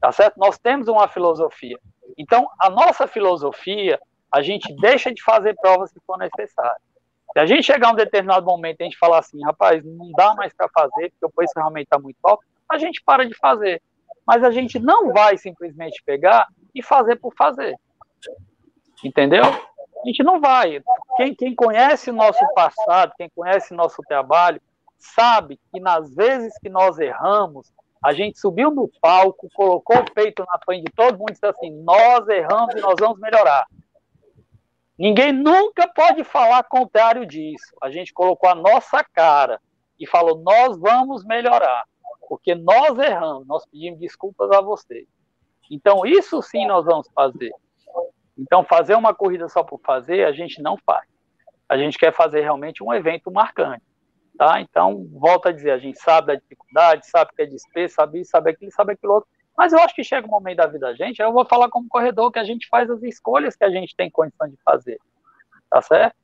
Tá certo? Nós temos uma filosofia. Então, a nossa filosofia, a gente deixa de fazer provas se for necessário. Se a gente chegar a um determinado momento e a gente falar assim, rapaz, não dá mais para fazer, porque o preço realmente está muito alto, a gente para de fazer. Mas a gente não vai simplesmente pegar e fazer por fazer. Entendeu? A gente não vai. Quem, quem conhece nosso passado, quem conhece nosso trabalho, sabe que nas vezes que nós erramos, a gente subiu no palco, colocou o peito na frente de todo mundo e disse assim: nós erramos e nós vamos melhorar. Ninguém nunca pode falar contrário disso. A gente colocou a nossa cara e falou: nós vamos melhorar, porque nós erramos, nós pedimos desculpas a vocês. Então, isso sim nós vamos fazer. Então, fazer uma corrida só por fazer, a gente não faz. A gente quer fazer realmente um evento marcante. Tá? Então, volto a dizer, a gente sabe da dificuldade, sabe que é despesa, sabe isso, sabe aquilo, sabe aquilo outro, Mas eu acho que chega um momento da vida da gente, eu vou falar como corredor, que a gente faz as escolhas que a gente tem condição de fazer. Tá certo?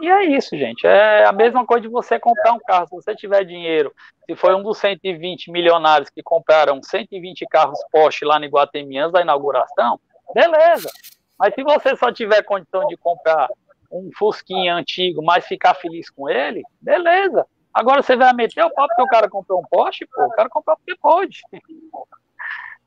E é isso, gente. É a mesma coisa de você comprar um carro. Se você tiver dinheiro, se foi um dos 120 milionários que compraram 120 carros Porsche lá no Iguatemi antes da inauguração, beleza. Mas se você só tiver condição de comprar um Fusquinha antigo, mas ficar feliz com ele, beleza. Agora você vai meter o pau porque o cara comprou um Porsche, pô, o cara comprou porque pode.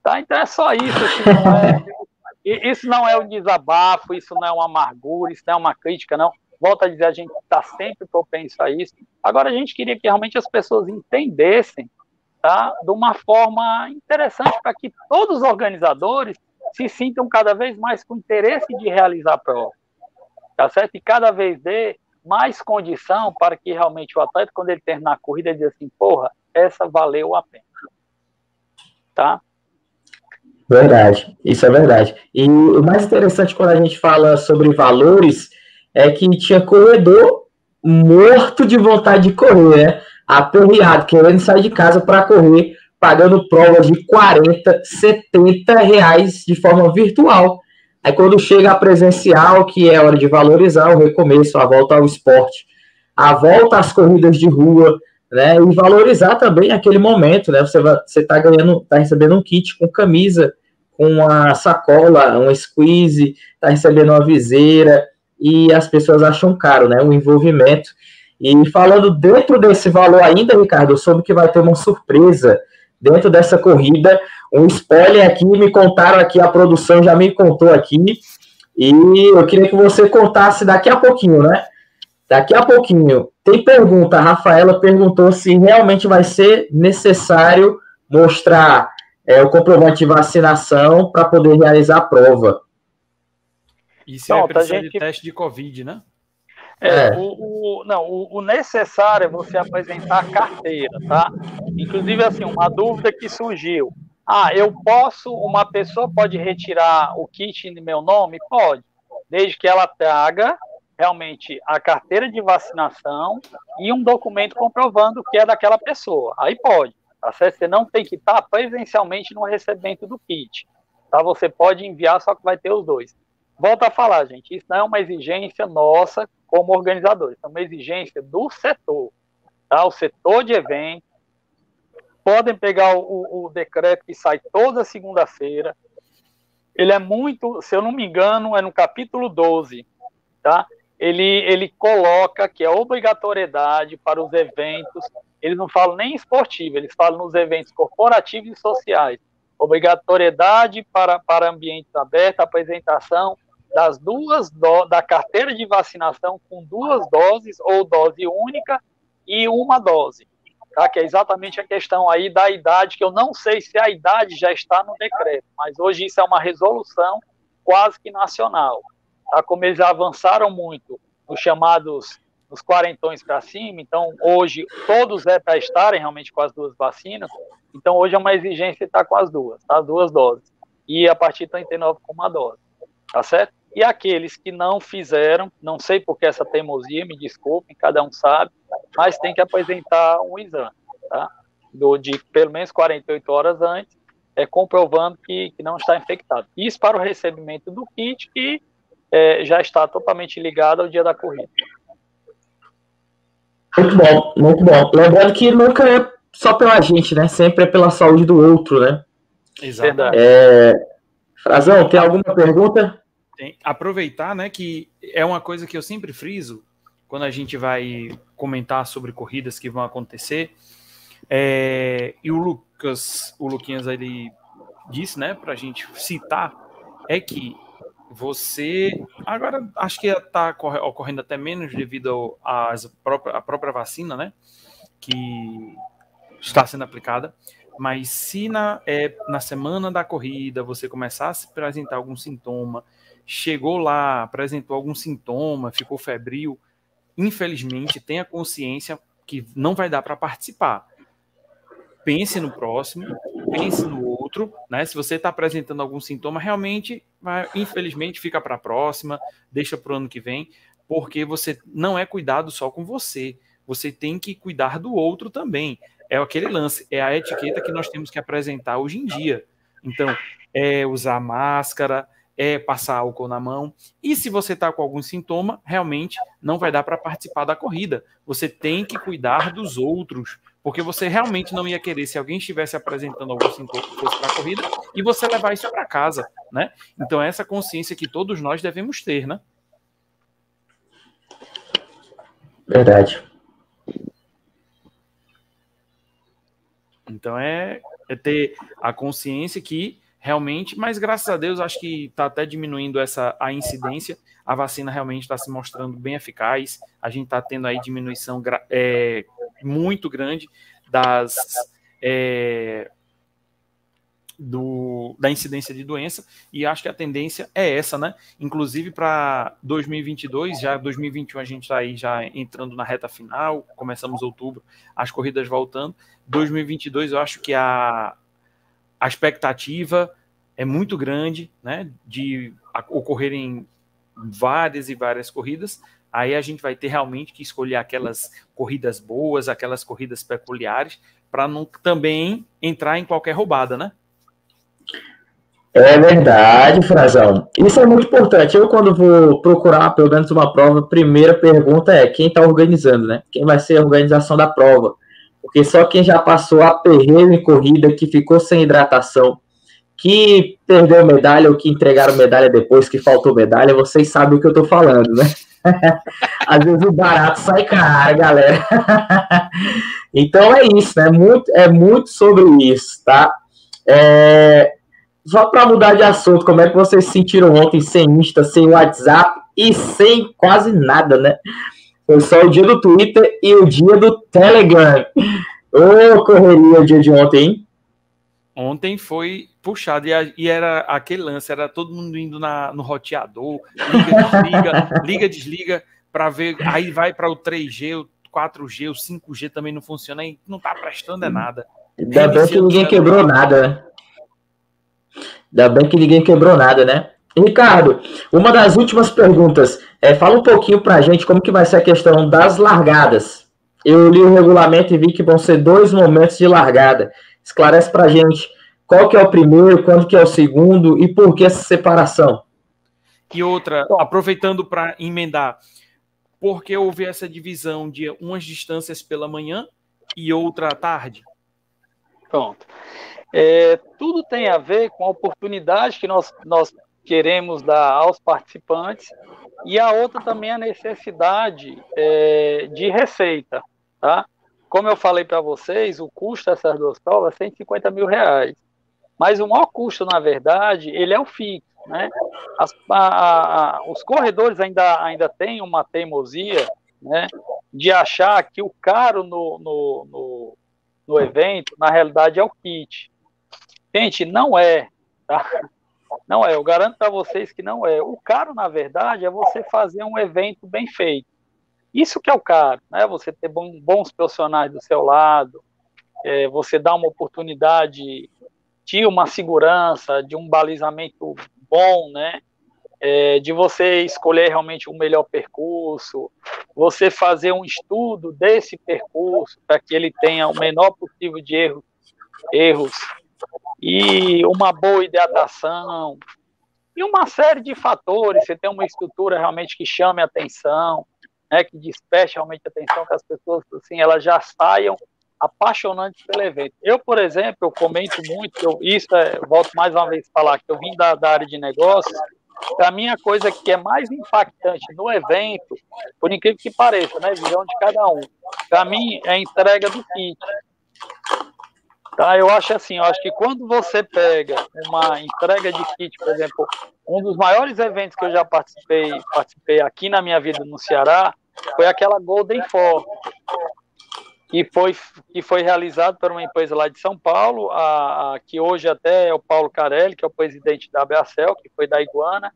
Tá? Então é só isso. Assim, não é, isso não é um desabafo, isso não é uma amargura, isso não é uma crítica, não. Volto a dizer, a gente está sempre propenso a isso. Agora, a gente queria que realmente as pessoas entendessem tá, de uma forma interessante para que todos os organizadores se sintam cada vez mais com interesse de realizar a prova. Tá certo? E cada vez dê mais condição para que realmente o atleta, quando ele terminar a corrida, diga assim, porra, essa valeu a pena. Tá? Verdade, isso é verdade. E o mais interessante quando a gente fala sobre valores é que tinha corredor morto de vontade de correr, né? Aperreado, querendo sair de casa para correr, pagando provas de 40, 70 reais de forma virtual. Aí quando chega a presencial, que é hora de valorizar o recomeço, a volta ao esporte, a volta às corridas de rua, né? E valorizar também aquele momento, né? Você vai, você tá ganhando, tá recebendo um kit com camisa, com uma sacola, um squeeze, tá recebendo uma viseira, e as pessoas acham caro, né? O envolvimento. E falando dentro desse valor ainda, Ricardo, eu soube que vai ter uma surpresa dentro dessa corrida. Um spoiler aqui, me contaram aqui, a produção já me contou aqui. E eu queria que você contasse daqui a pouquinho, né? Daqui a pouquinho. Tem pergunta, a Rafaela perguntou se realmente vai ser necessário mostrar é, o comprovante de vacinação para poder realizar a prova. Isso é precisa gente... de teste de Covid, né? É, é. O, o, não, o, o, necessário é você apresentar a carteira, tá? Inclusive, assim, uma dúvida que surgiu. Ah, eu posso, uma pessoa pode retirar o kit em meu nome? Pode, desde que ela traga realmente a carteira de vacinação e um documento comprovando que é daquela pessoa. Aí pode, tá certo? Você não tem que estar presencialmente no recebimento do kit, tá? Você pode enviar, só que vai ter os dois. Volto a falar, gente, isso não é uma exigência nossa como organizadores, é uma exigência do setor, tá? O setor de eventos podem pegar o, o decreto que sai toda segunda-feira. Ele é muito, se eu não me engano, é no capítulo 12, tá? Ele, ele coloca que a obrigatoriedade para os eventos, eles não falam nem esportivo, eles falam nos eventos corporativos e sociais. Obrigatoriedade para, para ambientes abertos, apresentação das duas do, da carteira de vacinação com duas doses ou dose única e uma dose, tá? Que é exatamente a questão aí da idade, que eu não sei se a idade já está no decreto, mas hoje isso é uma resolução quase que nacional, tá? Como eles avançaram muito nos chamados nos quarentões para cima, então hoje todos é para estarem realmente com as duas vacinas, então hoje é uma exigência estar com as duas, tá? As duas doses. E a partir de 39 com uma dose, tá certo? E aqueles que não fizeram, não sei por que essa teimosia, me desculpem, cada um sabe, mas tem que apresentar um exame, tá? Do, de pelo menos 48 horas antes, é, comprovando que, que não está infectado. Isso para o recebimento do kit, que é, já está totalmente ligado ao dia da corrida. Muito bom, muito bom. Lembrando que nunca é só pela gente, né? Sempre é pela saúde do outro, né? Exato. É... Frazão, tem alguma pergunta? Tem, aproveitar, né, que é uma coisa que eu sempre friso quando a gente vai comentar sobre corridas que vão acontecer. É, e o Lucas, o Luquinhas, ele disse, né, para a gente citar, é que você agora acho que está ocorrendo até menos devido própria, à própria vacina, né, que está sendo aplicada. Mas se na, é, na semana da corrida você começar a se apresentar algum sintoma chegou lá, apresentou algum sintoma, ficou febril, infelizmente tenha consciência que não vai dar para participar. Pense no próximo, pense no outro, né? Se você está apresentando algum sintoma, realmente, vai, infelizmente, fica para a próxima, deixa para o ano que vem, porque você não é cuidado só com você, você tem que cuidar do outro também. É aquele lance, é a etiqueta que nós temos que apresentar hoje em dia. Então, é usar máscara, é passar álcool na mão. E se você está com algum sintoma, realmente não vai dar para participar da corrida. Você tem que cuidar dos outros, porque você realmente não ia querer se alguém estivesse apresentando algum sintoma que fosse para a corrida e você levar isso para casa, né? Então essa consciência que todos nós devemos ter, né? Verdade. Então é, é ter a consciência que realmente, mas graças a Deus acho que está até diminuindo essa a incidência. A vacina realmente está se mostrando bem eficaz. A gente está tendo aí diminuição é, muito grande das é, do, da incidência de doença e acho que a tendência é essa, né? Inclusive para 2022, já 2021 a gente está aí já entrando na reta final, começamos outubro, as corridas voltando. 2022 eu acho que a, a expectativa é muito grande, né? De ocorrerem várias e várias corridas. Aí a gente vai ter realmente que escolher aquelas corridas boas, aquelas corridas peculiares, para não também entrar em qualquer roubada, né? É verdade, Frazão. Isso é muito importante. Eu, quando vou procurar pelo menos uma prova, a primeira pergunta é quem está organizando, né? Quem vai ser a organização da prova? Porque só quem já passou a perreio em corrida, que ficou sem hidratação, que perdeu medalha ou que entregaram medalha depois, que faltou medalha, vocês sabem o que eu estou falando, né? Às vezes o barato sai caro, galera. então é isso, né? Muito, é muito sobre isso, tá? É, só para mudar de assunto, como é que vocês se sentiram ontem sem Insta, sem WhatsApp e sem quase nada, né? Foi só o dia do Twitter e o dia do Telegram. Ô, oh, correria o dia de ontem, hein? Ontem foi puxado e, e, era aquele lance, era todo mundo indo na, no roteador, liga, desliga, liga, desliga, para ver, aí vai para o 3G, o 4G, o 5G também não funciona, e não tá prestando é nada. Ainda bem que ninguém quebrou nada, né? Ainda bem que ninguém quebrou nada, né? Ricardo, uma das últimas perguntas. É, fala um pouquinho para a gente como que vai ser a questão das largadas. Eu li o regulamento e vi que vão ser dois momentos de largada. Esclarece para a gente qual que é o primeiro, quando que é o segundo e por que essa separação. E outra, aproveitando para emendar, por que houve essa divisão de umas distâncias pela manhã e outra à tarde? Pronto. É, tudo tem a ver com a oportunidade que nós, nós queremos dar aos participantes e a outra também a necessidade é, de receita, tá? Como eu falei para vocês, o custo dessas duas provas é 150 mil reais. Mas o maior custo, na verdade, ele é o fixo, né? As, a, a, os corredores ainda, ainda têm uma teimosia, né? De achar que o caro no, no, no, no evento, na realidade, é o kit. Gente, não é, tá? Não é, eu garanto para vocês que não é. O caro, na verdade, é você fazer um evento bem feito. Isso que é o caro, né? Você ter bons profissionais do seu lado, é, você dar uma oportunidade de uma segurança, de um balizamento bom, né? É, de você escolher realmente o melhor percurso, você fazer um estudo desse percurso para que ele tenha o menor possível de erros, erros e uma boa hidratação, e uma série de fatores. Você tem uma estrutura realmente que chame a atenção, né, que desperte realmente a atenção, que as pessoas assim, elas já saiam apaixonantes pelo evento. Eu, por exemplo, eu comento muito, eu, isso é, volto mais uma vez a falar, que eu vim da, da área de negócios, para mim a coisa que é mais impactante no evento, por incrível que pareça, né, visão de cada um, para mim é a entrega do kit. Tá, eu acho assim, eu acho que quando você pega uma entrega de kit, por exemplo, um dos maiores eventos que eu já participei, participei aqui na minha vida no Ceará, foi aquela Golden Four, que foi, que foi realizado por uma empresa lá de São Paulo, a, a, que hoje até é o Paulo Carelli, que é o presidente da Abracel, que foi da Iguana,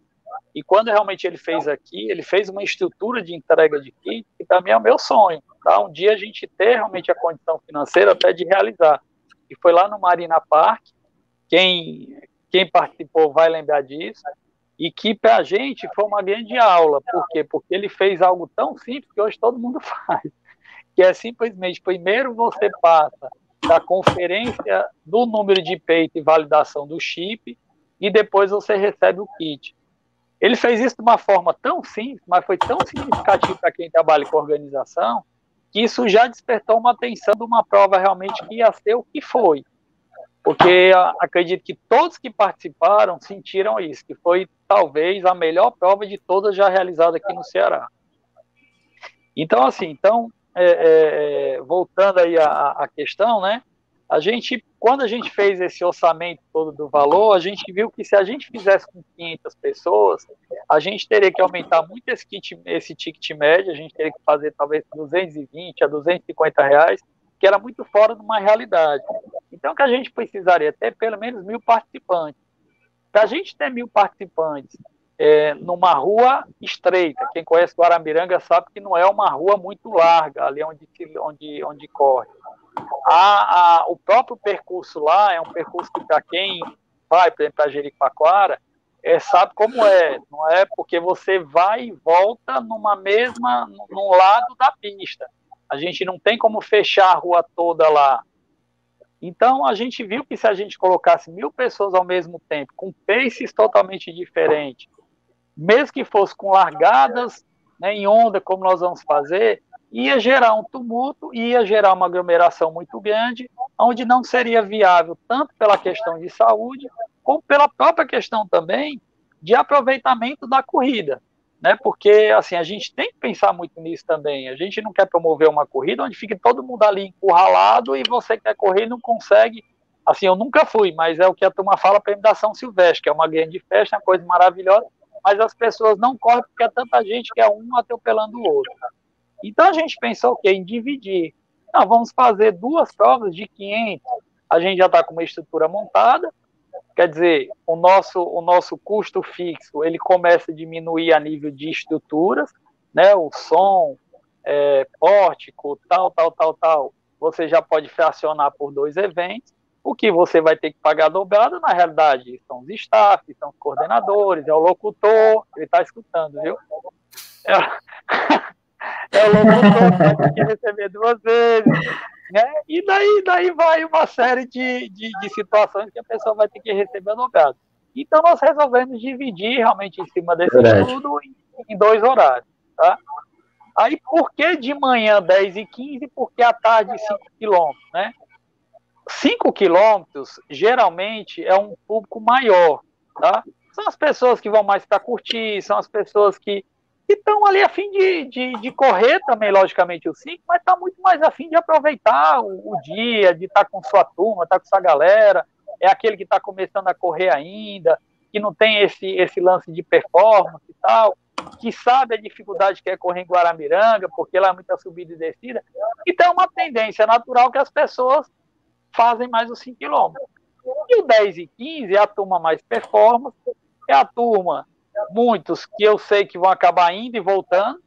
e quando realmente ele fez aqui, ele fez uma estrutura de entrega de kit, que também é o meu sonho, tá? Um dia a gente ter realmente a condição financeira até de realizar que foi lá no Marina Park. Quem, quem participou vai lembrar disso. E que para a gente foi uma grande aula. Por quê? Porque ele fez algo tão simples que hoje todo mundo faz. Que é simplesmente, primeiro você passa da conferência do número de peito e validação do chip, e depois você recebe o kit. Ele fez isso de uma forma tão simples, mas foi tão significativo para quem trabalha com organização, isso já despertou uma atenção de uma prova realmente que ia ser o que foi. Porque acredito que todos que participaram sentiram isso, que foi talvez a melhor prova de todas já realizada aqui no Ceará. Então, assim, então, é, é, é voltando aí à, à questão, né? A gente, quando a gente fez esse orçamento todo do valor, a gente viu que se a gente fizesse com 500 pessoas, a gente teria que aumentar muito esse, kit, esse ticket médio, a gente teria que fazer talvez 220 a 250 reais, que era muito fora de uma realidade. Então, que a gente precisaria ter pelo menos mil participantes. Para a gente ter mil participantes é, numa rua estreita, quem conhece Guaramiranga sabe que não é uma rua muito larga, ali onde, onde, onde corre a, a, o próprio percurso lá é um percurso que, para quem vai, por exemplo, para Jericoacoara, é, sabe como é, não é porque você vai e volta numa mesma, num lado da pista. A gente não tem como fechar a rua toda lá. Então, a gente viu que se a gente colocasse mil pessoas ao mesmo tempo, com paces totalmente diferentes, mesmo que fosse com largadas né, em onda, como nós vamos fazer, ia gerar um tumulto, ia gerar uma aglomeração muito grande, onde não seria viável tanto pela questão de saúde, como pela própria questão também de aproveitamento da corrida, né? Porque assim a gente tem que pensar muito nisso também. A gente não quer promover uma corrida onde fique todo mundo ali encurralado e você quer correr e não consegue. Assim, eu nunca fui, mas é o que a turma fala para da São Silvestre, que é uma grande festa, uma coisa maravilhosa, mas as pessoas não correm porque é tanta gente que é um atropelando o outro. Então a gente pensou que em dividir. Não, vamos fazer duas provas de 500. A gente já está com uma estrutura montada. Quer dizer, o nosso, o nosso custo fixo ele começa a diminuir a nível de estruturas, né? O som, é, pórtico, tal, tal, tal, tal. Você já pode fracionar por dois eventos. O que você vai ter que pagar dobrado, na realidade, são os staff, são os coordenadores, é o locutor, ele está escutando, viu? É... é o locutor vai ter que receber duas vezes, né? E daí, daí vai uma série de, de, de situações que a pessoa vai ter que receber dobrado. Então nós resolvemos dividir realmente em cima desse Verdade. estudo em, em, dois horários, tá? Aí por que de manhã 10 e 15? Porque à tarde 5 quilômetros, né? 5 quilômetros geralmente é um público maior, tá? São as pessoas que vão mais para curtir, são as pessoas que que estão ali a fim de, de, de, correr também, logicamente, o 5, mas está muito mais a fim de aproveitar o, o dia, de estar tá com sua turma, estar tá com sua galera, é aquele que está começando a correr ainda, que não tem esse, esse lance de performance e tal, que sabe a dificuldade que é correr em Guaramiranga, porque lá é muita subida e descida. Então é uma tendência natural que as pessoas fazem mais os 5 quilômetros. E o 10 e 15 é a turma mais performance, é a turma muitos que eu sei que vão acabar indo e voltando,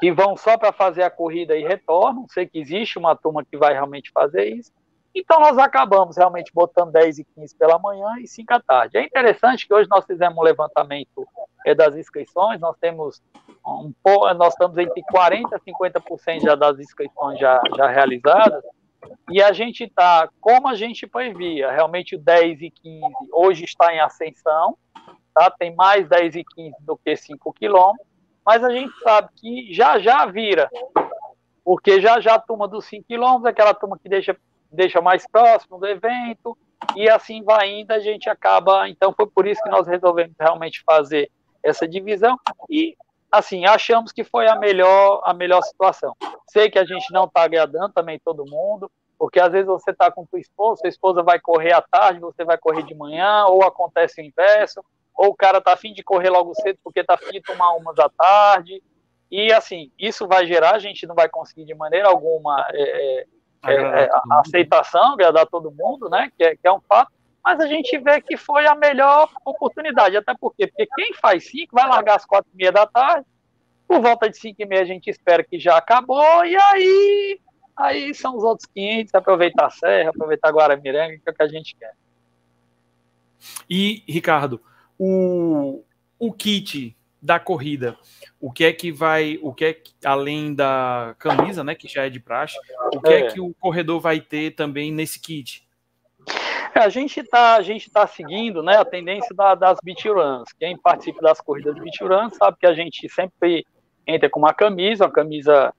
que vão só para fazer a corrida e retornam. Sei que existe uma turma que vai realmente fazer isso. Então, nós acabamos realmente botando 10 e 15 pela manhã e 5 à tarde. É interessante que hoje nós fizemos um levantamento é, das inscrições, nós temos um, nós estamos entre 40% e 50% já das inscrições já, já realizadas, e a gente está, como a gente previa, realmente o 10 e 15 hoje está em ascensão, tá? tem mais 10 e 15 do que 5 quilômetros, mas a gente sabe que já já vira, porque já já a turma dos 5 quilômetros, aquela turma que deixa, deixa mais próximo do evento, e assim vai indo, a gente acaba. Então foi por isso que nós resolvemos realmente fazer essa divisão e assim achamos que foi a melhor a melhor situação. Sei que a gente não está agradando também todo mundo, porque às vezes você está com sua esposa, sua esposa vai correr à tarde, você vai correr de manhã, ou acontece o inverso ou o cara tá afim de correr logo cedo porque tá afim de tomar umas à tarde. E assim, isso vai gerar, a gente não vai conseguir de maneira alguma é, é, é, é aceitação, agradar todo mundo, né? Que é, que é um fato. Mas a gente vê que foi a melhor oportunidade, até porque, porque quem faz cinco vai largar às quatro e meia da tarde, por volta de cinco e meia a gente espera que já acabou, e aí, aí são os outros 500, aproveitar a Serra, aproveitar Guaramiranga, que é o que a gente quer. E, Ricardo, o, o kit da corrida, o que é que vai, o que é que, além da camisa, né, que já é de praxe, o que é, é que o corredor vai ter também nesse kit? É, a gente está a gente tá seguindo, né, a tendência da, das beach runs. Quem participa das corridas de runs sabe que a gente sempre entra com uma camisa, uma camisa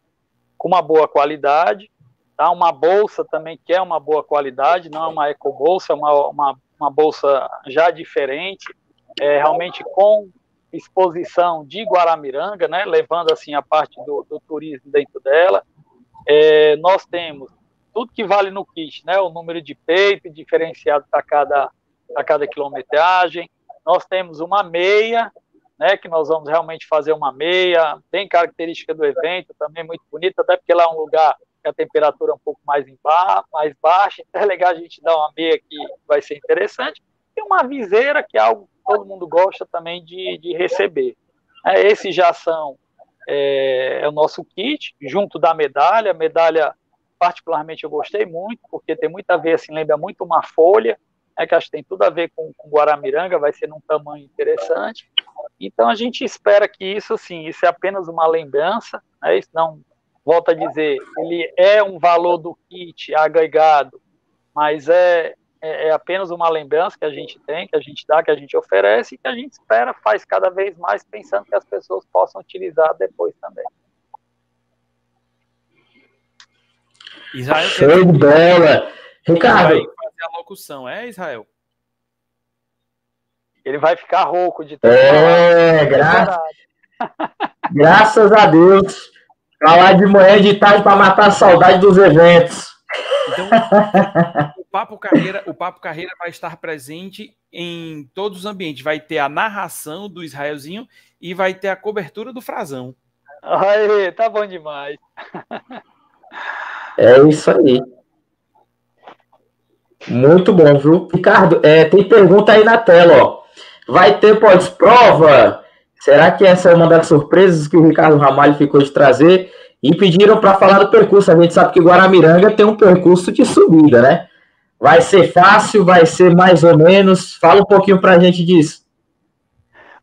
com uma boa qualidade, tá? Uma bolsa também que é uma boa qualidade, não é uma eco bolsa, é uma, uma, uma bolsa já diferente, é, realmente com exposição de Guaramiranga, né, levando assim a parte do, do turismo dentro dela. É, nós temos tudo que vale no kit, né, o número de peito diferenciado para cada, cada quilometragem. Nós temos uma meia, né, que nós vamos realmente fazer uma meia, bem característica do evento, também muito bonita, até porque lá é um lugar que a temperatura é um pouco mais, ba mais baixa, então é legal a gente dar uma meia que vai ser interessante, e uma viseira, que é algo todo mundo gosta também de, de receber. É, esses já são é, é, o nosso kit, junto da medalha. Medalha, particularmente, eu gostei muito, porque tem muito a ver, assim, lembra muito uma folha, é que acho que tem tudo a ver com, com Guaramiranga, vai ser num tamanho interessante. Então a gente espera que isso, assim, isso é apenas uma lembrança, né? isso não, volta a dizer, ele é um valor do kit agregado, mas é, é, é, apenas uma lembrança que a gente tem, que a gente dá, que a gente oferece e que a gente espera, faz cada vez mais pensando que as pessoas possam utilizar depois também. Israel Show de bola! Ricardo! Vai fazer a locução, é, Israel? Ele vai ficar rouco de ter. É, gra... graças a Deus. Falar de manhã de tarde para matar a saudade dos eventos. Então, o Papo Carreira, o Papo Carreira vai estar presente em todos os ambientes. Vai ter a narração do Israelzinho e vai ter a cobertura do Frazão. Aí, tá bom demais. É isso aí. Muito bom, viu? Ricardo, é, tem pergunta aí na tela, ó. Vai ter pós-prova? Será que essa é uma das surpresas que o Ricardo Ramalho ficou de trazer? E pediram para falar do percurso. A gente sabe que Guaramiranga tem um percurso de subida, né? Vai ser fácil, vai ser mais ou menos. Fala um pouquinho para a gente disso.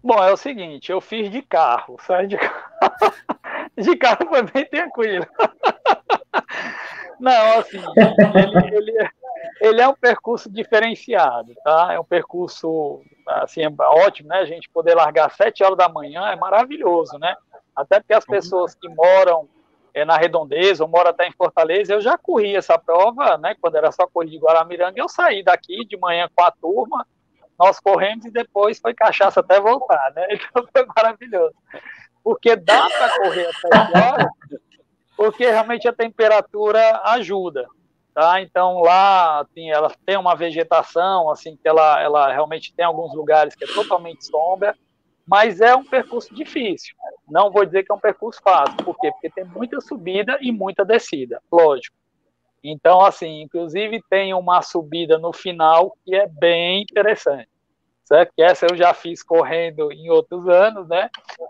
Bom, é o seguinte, eu fiz de carro, sai de carro. De carro foi bem tranquilo. Não, assim, ele, ele, é, ele, é um percurso diferenciado, tá? É um percurso, assim, é ótimo, né? A gente poder largar às 7 horas da manhã é maravilhoso, né? Até porque as pessoas que moram é, na Redondeza, ou mora até em Fortaleza, eu já corri essa prova, né, quando era só corrida de Guaramiranga, eu saí daqui de manhã com a turma, nós corremos e depois foi cachaça até voltar, né, então foi maravilhoso, porque dá para correr até horas, porque realmente a temperatura ajuda, tá, então lá, assim, ela tem uma vegetação, assim, que ela, ela realmente tem alguns lugares que é totalmente sombra, mas é um percurso difícil. Não vou dizer que é um percurso fácil, por quê? Porque tem muita subida e muita descida, lógico. Então, assim, inclusive tem uma subida no final que é bem interessante, certo? Que essa eu já fiz correndo em outros anos, né?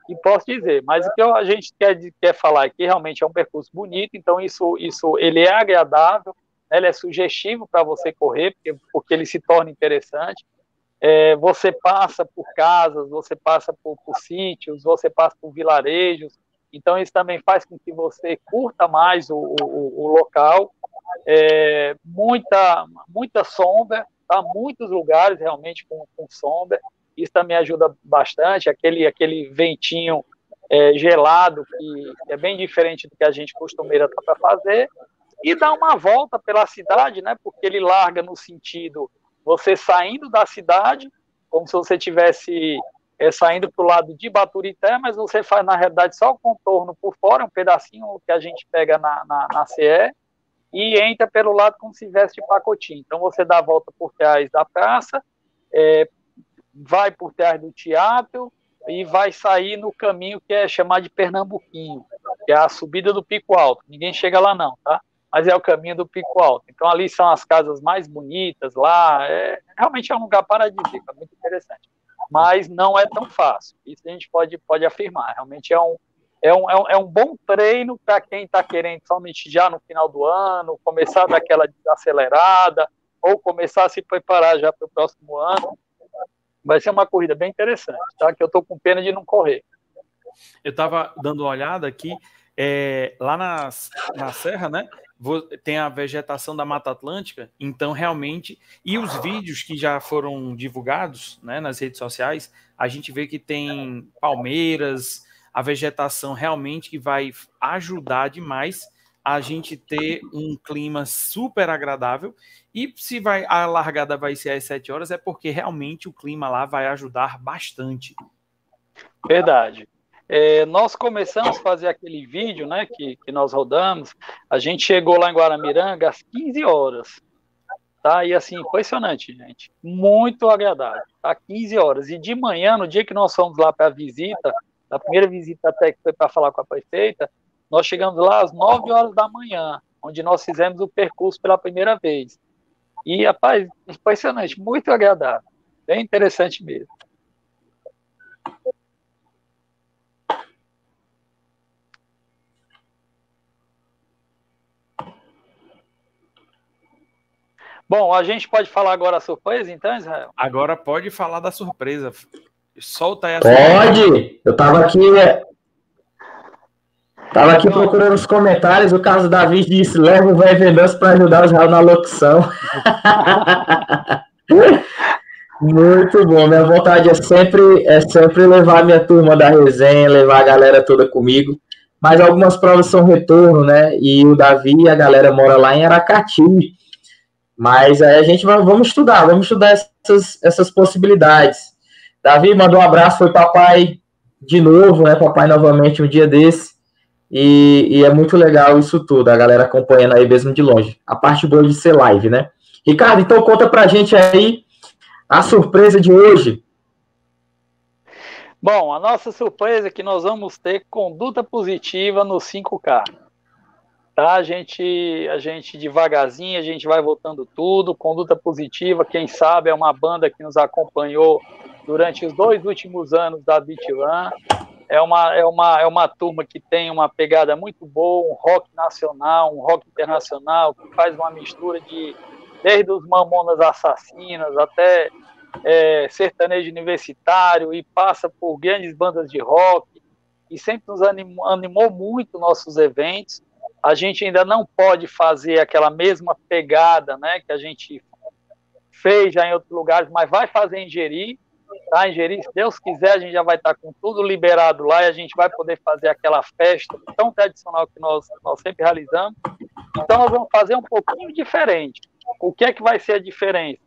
E posso dizer, mas o que a gente quer, quer falar é que realmente é um percurso bonito, então isso, isso ele é agradável, né? ele é sugestivo para você correr, porque, porque ele se torna interessante é, você passa por casas, você passa por, por sítios, você passa por vilarejos, então isso também faz com que você curta mais o, o, o local. É, muita, muita sombra, tá? muitos lugares realmente com, com sombra, isso também ajuda bastante, aquele, aquele ventinho é, gelado, que é bem diferente do que a gente costumeira tá para fazer, e dá uma volta pela cidade, né, porque ele larga no sentido você saindo da cidade, como se você tivesse é, saindo para o lado de Baturité, mas você faz, na realidade, só o contorno por fora, um pedacinho que a gente pega na, na, na CE, e entra pelo lado como se estivesse de pacotinho. Então, você dá a volta por trás da praça, é, vai por trás do teatro, e vai sair no caminho que é chamado de Pernambuquinho, que é a subida do Pico Alto. Ninguém chega lá não, tá? Mas é o caminho do Pico Alto. Então ali são as casas mais bonitas lá, é, realmente é um lugar paradisíaco, é muito interessante. Mas não é tão fácil, isso a gente pode, pode afirmar. Realmente é um, é um, é um, é um bom treino para quem está querendo somente já no final do ano, começar daquela desacelerada, ou começar a se preparar já para o próximo ano. Vai ser uma corrida bem interessante, tá? Que eu estou com pena de não correr. Eu estava dando uma olhada aqui, é, lá nas, na Serra, né? Tem a vegetação da Mata Atlântica, então realmente, e os vídeos que já foram divulgados né, nas redes sociais, a gente vê que tem palmeiras, a vegetação realmente que vai ajudar demais a gente ter um clima super agradável. E se vai a largada vai ser às 7 horas, é porque realmente o clima lá vai ajudar bastante. Verdade. É, nós começamos a fazer aquele vídeo né, que, que nós rodamos. A gente chegou lá em Guaramiranga às 15 horas. Tá? E assim, impressionante, gente. Muito agradável. Tá? 15 horas. E de manhã, no dia que nós fomos lá para a visita, a primeira visita até que foi para falar com a prefeita, nós chegamos lá às 9 horas da manhã, onde nós fizemos o percurso pela primeira vez. E, rapaz, impressionante, muito agradável. Bem interessante mesmo. Bom, a gente pode falar agora a surpresa, então, Israel? Agora pode falar da surpresa. Solta essa. Pode! Eu tava aqui Tava aqui procurando os comentários, o caso Davi disse, leva o velho Vendança para ajudar o Israel na locução. Muito bom, minha vontade é sempre, é sempre levar a minha turma da resenha, levar a galera toda comigo, mas algumas provas são retorno, né, e o Davi e a galera mora lá em Aracati, mas aí a gente vai, vamos estudar, vamos estudar essas, essas possibilidades. Davi, mandou um abraço, foi papai de novo, né, papai novamente um dia desse, e, e, é muito legal isso tudo, a galera acompanhando aí mesmo de longe. A parte boa de ser live, né? Ricardo, então conta pra gente aí a surpresa de hoje. Bom, a nossa surpresa é que nós vamos ter conduta positiva no 5K. Tá? A gente, a gente devagarzinho, a gente vai voltando tudo. Conduta positiva, quem sabe é uma banda que nos acompanhou durante os dois últimos anos da Run é uma, é, uma, é uma turma que tem uma pegada muito boa, um rock nacional, um rock internacional, que faz uma mistura de desde os Mamonas Assassinas até é, sertanejo universitário e passa por grandes bandas de rock e sempre nos animou, animou muito nossos eventos. A gente ainda não pode fazer aquela mesma pegada né, que a gente fez já em outros lugares, mas vai fazer em Jeri, tá? Em Jeri, se Deus quiser, a gente já vai estar com tudo liberado lá e a gente vai poder fazer aquela festa tão tradicional que nós, nós sempre realizamos. Então, nós vamos fazer um pouquinho diferente. O que é que vai ser a diferença?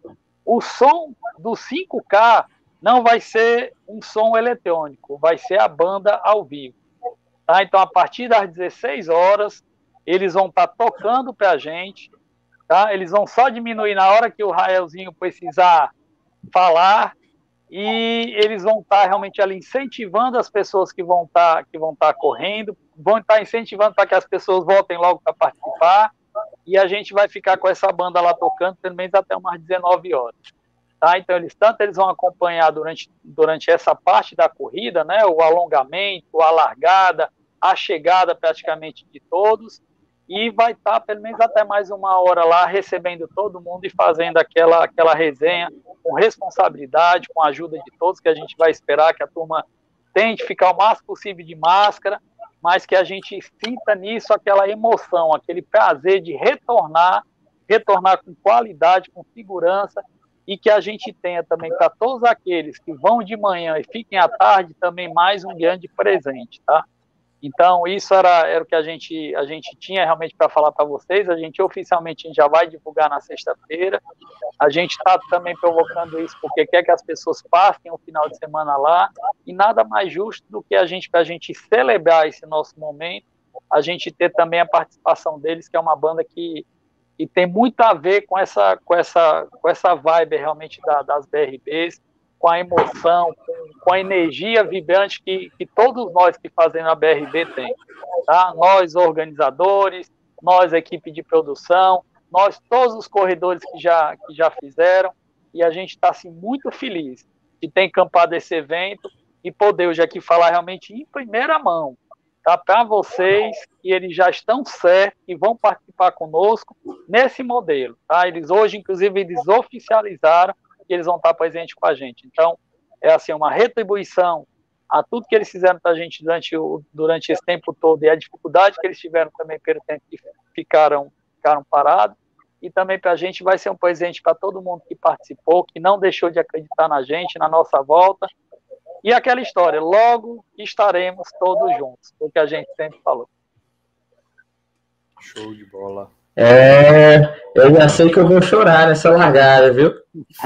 O som do 5K não vai ser um som eletrônico, vai ser a banda ao vivo. Tá? Então, a partir das 16 horas, eles vão estar tocando para a gente. Tá? Eles vão só diminuir na hora que o Raelzinho precisar falar e eles vão estar tá realmente ali incentivando as pessoas que vão estar tá, que vão estar tá correndo, vão estar incentivando para que as pessoas voltem logo para participar e a gente vai ficar com essa banda lá tocando pelo menos até umas 19 horas. Tá? Então eles tanto eles vão acompanhar durante, durante essa parte da corrida, né, o alongamento, a largada, a chegada praticamente de todos e vai estar pelo menos até mais uma hora lá recebendo todo mundo e fazendo aquela aquela resenha com responsabilidade, com a ajuda de todos, que a gente vai esperar que a turma tente ficar o mais possível de máscara, mas que a gente sinta nisso aquela emoção, aquele prazer de retornar, retornar com qualidade, com segurança, e que a gente tenha também para todos aqueles que vão de manhã e fiquem à tarde também mais um grande presente, tá? Então, isso era, era o que a gente, a gente tinha realmente para falar para vocês. A gente oficialmente já vai divulgar na sexta-feira. A gente está também provocando isso porque quer que as pessoas passem o final de semana lá. E nada mais justo do que a gente, para a gente celebrar esse nosso momento, a gente ter também a participação deles, que é uma banda que, que tem muito a ver com essa, com essa, com essa vibe realmente da, das BRBs com a emoção, com, com a energia vibrante que, que todos nós que fazemos a BRB tem. Tá? Nós, organizadores, nós, equipe de produção, nós, todos os corredores que já, que já fizeram, e a gente está assim, muito feliz de ter encampado esse evento e poder hoje aqui falar realmente em primeira mão tá? para vocês que eles já estão certos e vão participar conosco nesse modelo. Tá? Eles hoje, inclusive, eles oficializaram e eles vão estar presentes com a gente. Então, é assim, uma retribuição a tudo que eles fizeram para a gente durante, durante esse tempo todo e a dificuldade que eles tiveram também pelo tempo que ficaram, ficaram parados. E também para a gente vai ser um presente para todo mundo que participou, que não deixou de acreditar na gente, na nossa volta. E aquela história, logo estaremos todos juntos, o que a gente sempre falou. Show de bola. É, eu já sei que eu vou chorar nessa largada, viu?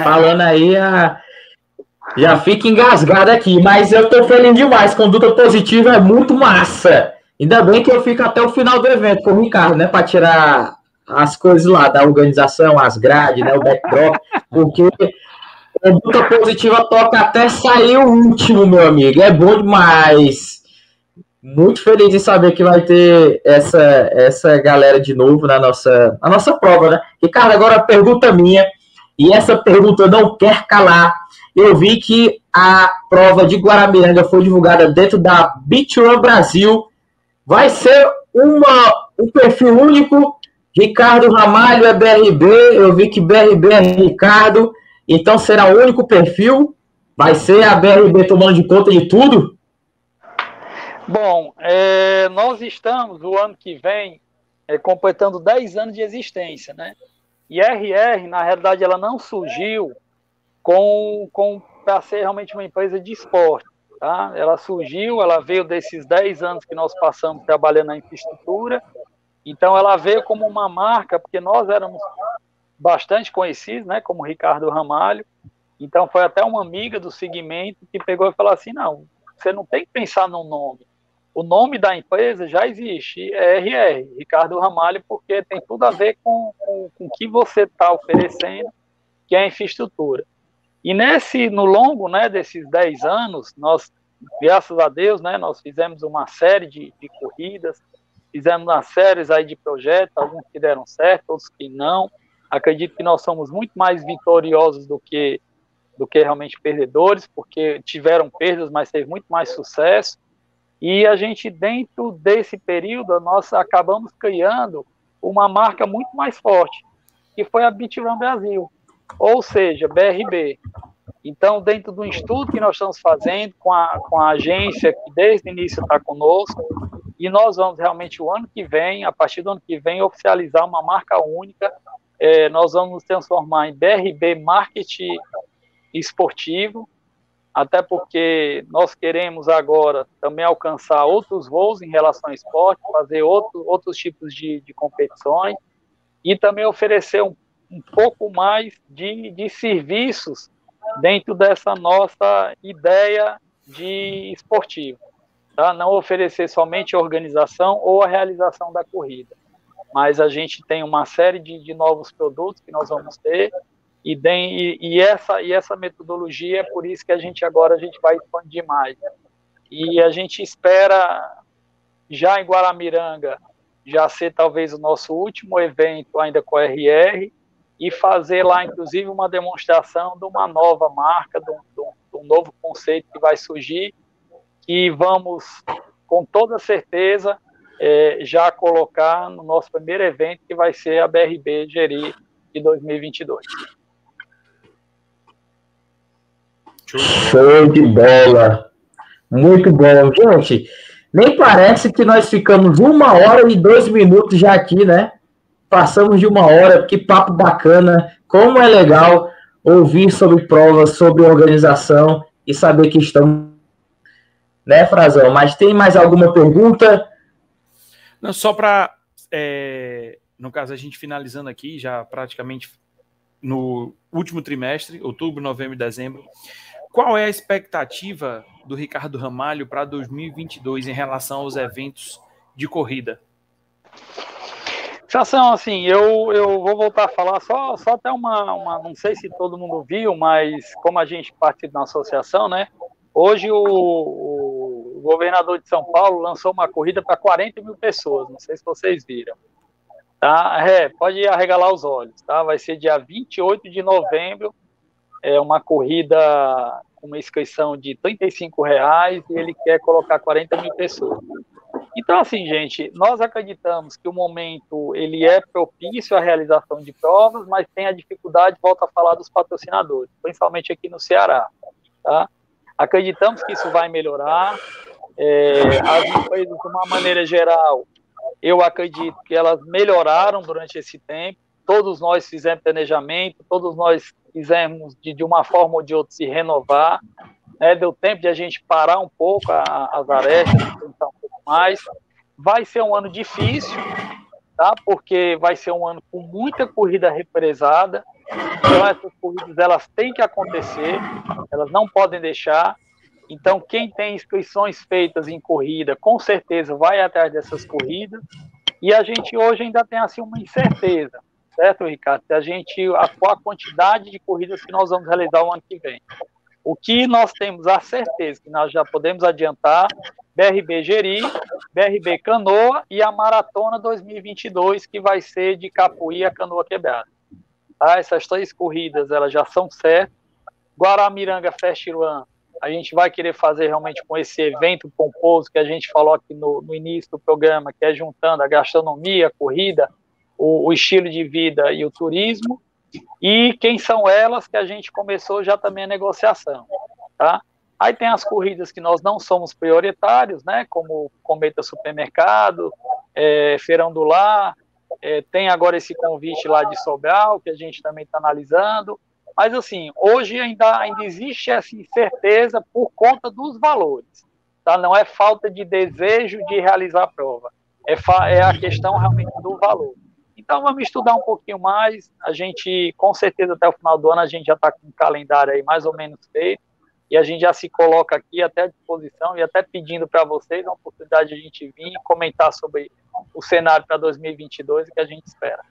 Falando aí, a, já fica engasgado aqui, mas eu tô feliz demais. Conduta positiva é muito massa. Ainda bem que eu fico até o final do evento com o Ricardo, né? Para tirar as coisas lá da organização, as grades, né? O backdrop, porque conduta positiva toca até sair o último, meu amigo. É bom demais muito feliz em saber que vai ter essa, essa galera de novo na nossa, na nossa prova, né? Ricardo, agora a pergunta minha, e essa pergunta não quer calar. Eu vi que a prova de Guaramiranga foi divulgada dentro da Beach Run Brasil. Vai ser uma, um perfil único. Ricardo Ramalho é BRB. Eu vi que BRB é Ricardo. Então será o único perfil. Vai ser a BRB tomando de conta de tudo? Bom, é, nós estamos, o ano que vem, é, completando 10 anos de existência, né? E RR, na realidade, ela não surgiu com, com para ser realmente uma empresa de esporte, tá? Ela surgiu, ela veio desses 10 anos que nós passamos trabalhando na infraestrutura, então ela veio como uma marca, porque nós éramos bastante conhecidos, né, como Ricardo Ramalho, então foi até uma amiga do segmento que pegou e falou assim, não, você não tem que pensar no nome, o nome da empresa já existe, é RR, Ricardo Ramalho, porque tem tudo a ver com, com, com o que você está oferecendo, que é a infraestrutura. E nesse, no longo né, desses 10 anos, nós, graças a Deus, né, nós fizemos uma série de, de corridas, fizemos uma série aí de projetos, alguns que deram certo, outros que não. Acredito que nós somos muito mais vitoriosos do que, do que realmente perdedores, porque tiveram perdas, mas teve muito mais sucesso. E a gente, dentro desse período, nós acabamos criando uma marca muito mais forte, que foi a Bitrun Brasil, ou seja, BRB. Então, dentro do estudo que nós estamos fazendo com a, com a agência, que desde o início está conosco, e nós vamos realmente, o ano que vem, a partir do ano que vem, oficializar uma marca única. É, nós vamos nos transformar em BRB Marketing Esportivo, até porque nós queremos agora também alcançar outros voos em relação ao esporte, fazer outro, outros tipos de, de competições e também oferecer um, um pouco mais de, de serviços dentro dessa nossa ideia de esportivo. Tá? Não oferecer somente a organização ou a realização da corrida, mas a gente tem uma série de, de novos produtos que nós vamos ter e, e, e, essa, e essa metodologia é por isso que a gente agora a gente vai expandir mais. E a gente espera, já em Guaramiranga, já ser talvez o nosso último evento ainda com a RR, e fazer lá, inclusive, uma demonstração de uma nova marca, de um, de um novo conceito que vai surgir, que vamos, com toda certeza, é, já colocar no nosso primeiro evento, que vai ser a BRB Geri de 2022. Show de bola. Muito bom. Gente, nem parece que nós ficamos uma hora e dois minutos já aqui, né? Passamos de uma hora, que papo bacana. Como é legal ouvir sobre provas, sobre organização e saber que estão. Né, Frazão? Mas tem mais alguma pergunta? Não, só para. É, no caso, a gente finalizando aqui, já praticamente no último trimestre, outubro, novembro e dezembro. Qual é a expectativa do Ricardo Ramalho para 2022 em relação aos eventos de corrida? Situação assim, eu, eu vou voltar a falar só, só até uma, uma, não sei se todo mundo viu, mas como a gente participa da associação, né? Hoje o, o governador de São Paulo lançou uma corrida para 40 mil pessoas, não sei se vocês viram. Tá? É, pode arregalar os olhos, tá? Vai ser dia 28 de novembro, é uma corrida com uma inscrição de R$ reais e ele quer colocar 40 mil pessoas. Então, assim, gente, nós acreditamos que o momento ele é propício à realização de provas, mas tem a dificuldade, volta a falar, dos patrocinadores, principalmente aqui no Ceará. Tá? Acreditamos que isso vai melhorar. É, as empresas, de uma maneira geral, eu acredito que elas melhoraram durante esse tempo. Todos nós fizemos planejamento, todos nós fizemos de, de uma forma ou de outra se renovar. Né? Deu tempo de a gente parar um pouco a, as arestas, pensar um pouco mais. Vai ser um ano difícil, tá? Porque vai ser um ano com muita corrida represada. Então essas corridas elas têm que acontecer, elas não podem deixar. Então, quem tem inscrições feitas em corrida, com certeza vai atrás dessas corridas. E a gente hoje ainda tem assim uma incerteza, certo, Ricardo? A gente a, a quantidade de corridas que nós vamos realizar o ano que vem. O que nós temos a certeza que nós já podemos adiantar, BRB Geri, BRB Canoa e a Maratona 2022, que vai ser de Capuí a Canoa Quebrada. Tá? Essas três corridas elas já são certas. Guaramiranga Fest Run a gente vai querer fazer realmente com esse evento pomposo que a gente falou aqui no, no início do programa, que é juntando a gastronomia, a corrida, o, o, estilo de vida e o turismo, e quem são elas que a gente começou já também a negociação, tá? Aí tem as corridas que nós não somos prioritários, né, como Cometa Supermercado, é, Feirão do Lar, é, tem agora esse convite lá de Sobral, que a gente também está analisando, mas, assim, hoje ainda, ainda existe essa incerteza por conta dos valores. Tá? Não é falta de desejo de realizar a prova. É, é a questão realmente do valor. Então, vamos estudar um pouquinho mais. A gente, com certeza, até o final do ano, a gente já está com um calendário aí mais ou menos feito. E a gente já se coloca aqui até à disposição e até pedindo para vocês a oportunidade de a gente vir e comentar sobre o cenário para 2022 e que a gente espera.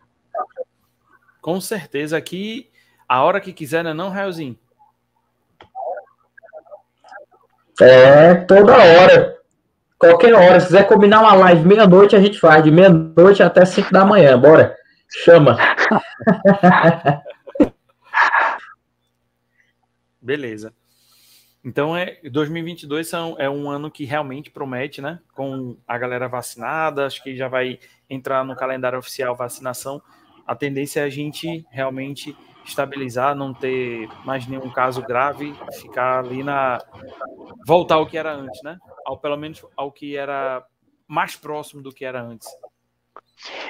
Com certeza aqui a hora que quiser, não é não, Raelzinho? É, toda hora. Qualquer hora. Se quiser combinar uma live meia-noite, a gente faz. De meia-noite até cinco da manhã. Bora. Chama. Beleza. Então, é, 2022 são, é um ano que realmente promete, né? Com a galera vacinada, acho que já vai entrar no calendário oficial vacinação. A tendência é a gente realmente estabilizar, não ter mais nenhum caso grave, ficar ali na. voltar ao que era antes, né? Ao pelo menos ao que era mais próximo do que era antes.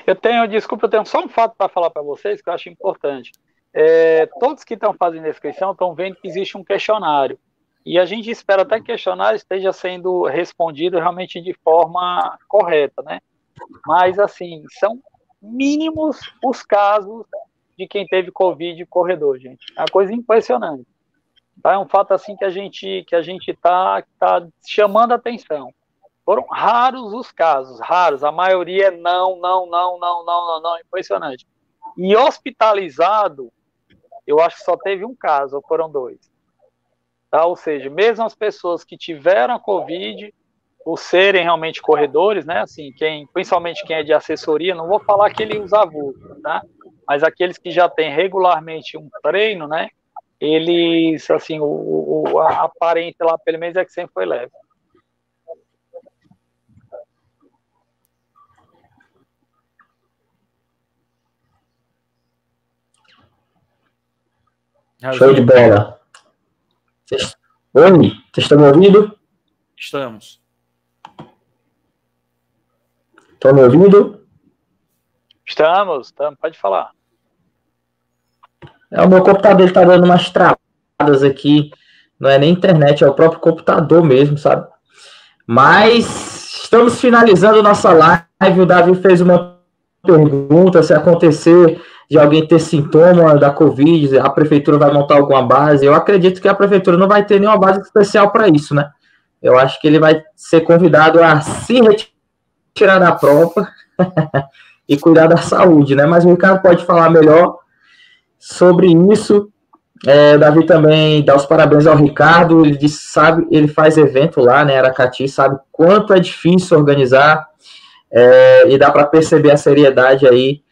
Eu tenho, desculpa, eu tenho só um fato para falar para vocês que eu acho importante. É, todos que estão fazendo inscrição estão vendo que existe um questionário. E a gente espera até que o questionário esteja sendo respondido realmente de forma correta, né? Mas, assim, são mínimos os casos de quem teve Covid corredor, gente. É uma coisa impressionante. Tá? É um fato assim que a gente que a gente está tá chamando atenção. Foram raros os casos, raros. A maioria é não, não, não, não, não, não, não. Impressionante. E hospitalizado, eu acho que só teve um caso, ou foram dois. Tá? Ou seja, mesmo as pessoas que tiveram a Covid, por serem realmente corredores, né? Assim, quem, principalmente quem é de assessoria, não vou falar que ele usa vulgo, tá? Mas aqueles que já têm regularmente um treino, né, eles, assim, o, o a aparência lá, pelo menos, é que sempre foi leve. Show de bola. Oi, vocês estão me ouvindo? Estamos. Estão me ouvindo? Estamos, estamos, pode falar. É, o meu computador está dando umas travadas aqui. Não é nem internet, é o próprio computador mesmo, sabe? Mas estamos finalizando nossa live. O Davi fez uma pergunta: se acontecer de alguém ter sintoma da Covid, a prefeitura vai montar alguma base. Eu acredito que a prefeitura não vai ter nenhuma base especial para isso, né? Eu acho que ele vai ser convidado a se retirar da prova e cuidar da saúde, né? Mas o Ricardo pode falar melhor sobre isso. É, Davi também dá os parabéns ao Ricardo. Ele disse, sabe, ele faz evento lá, né? Aracati, sabe quanto é difícil organizar é, e dá para perceber a seriedade aí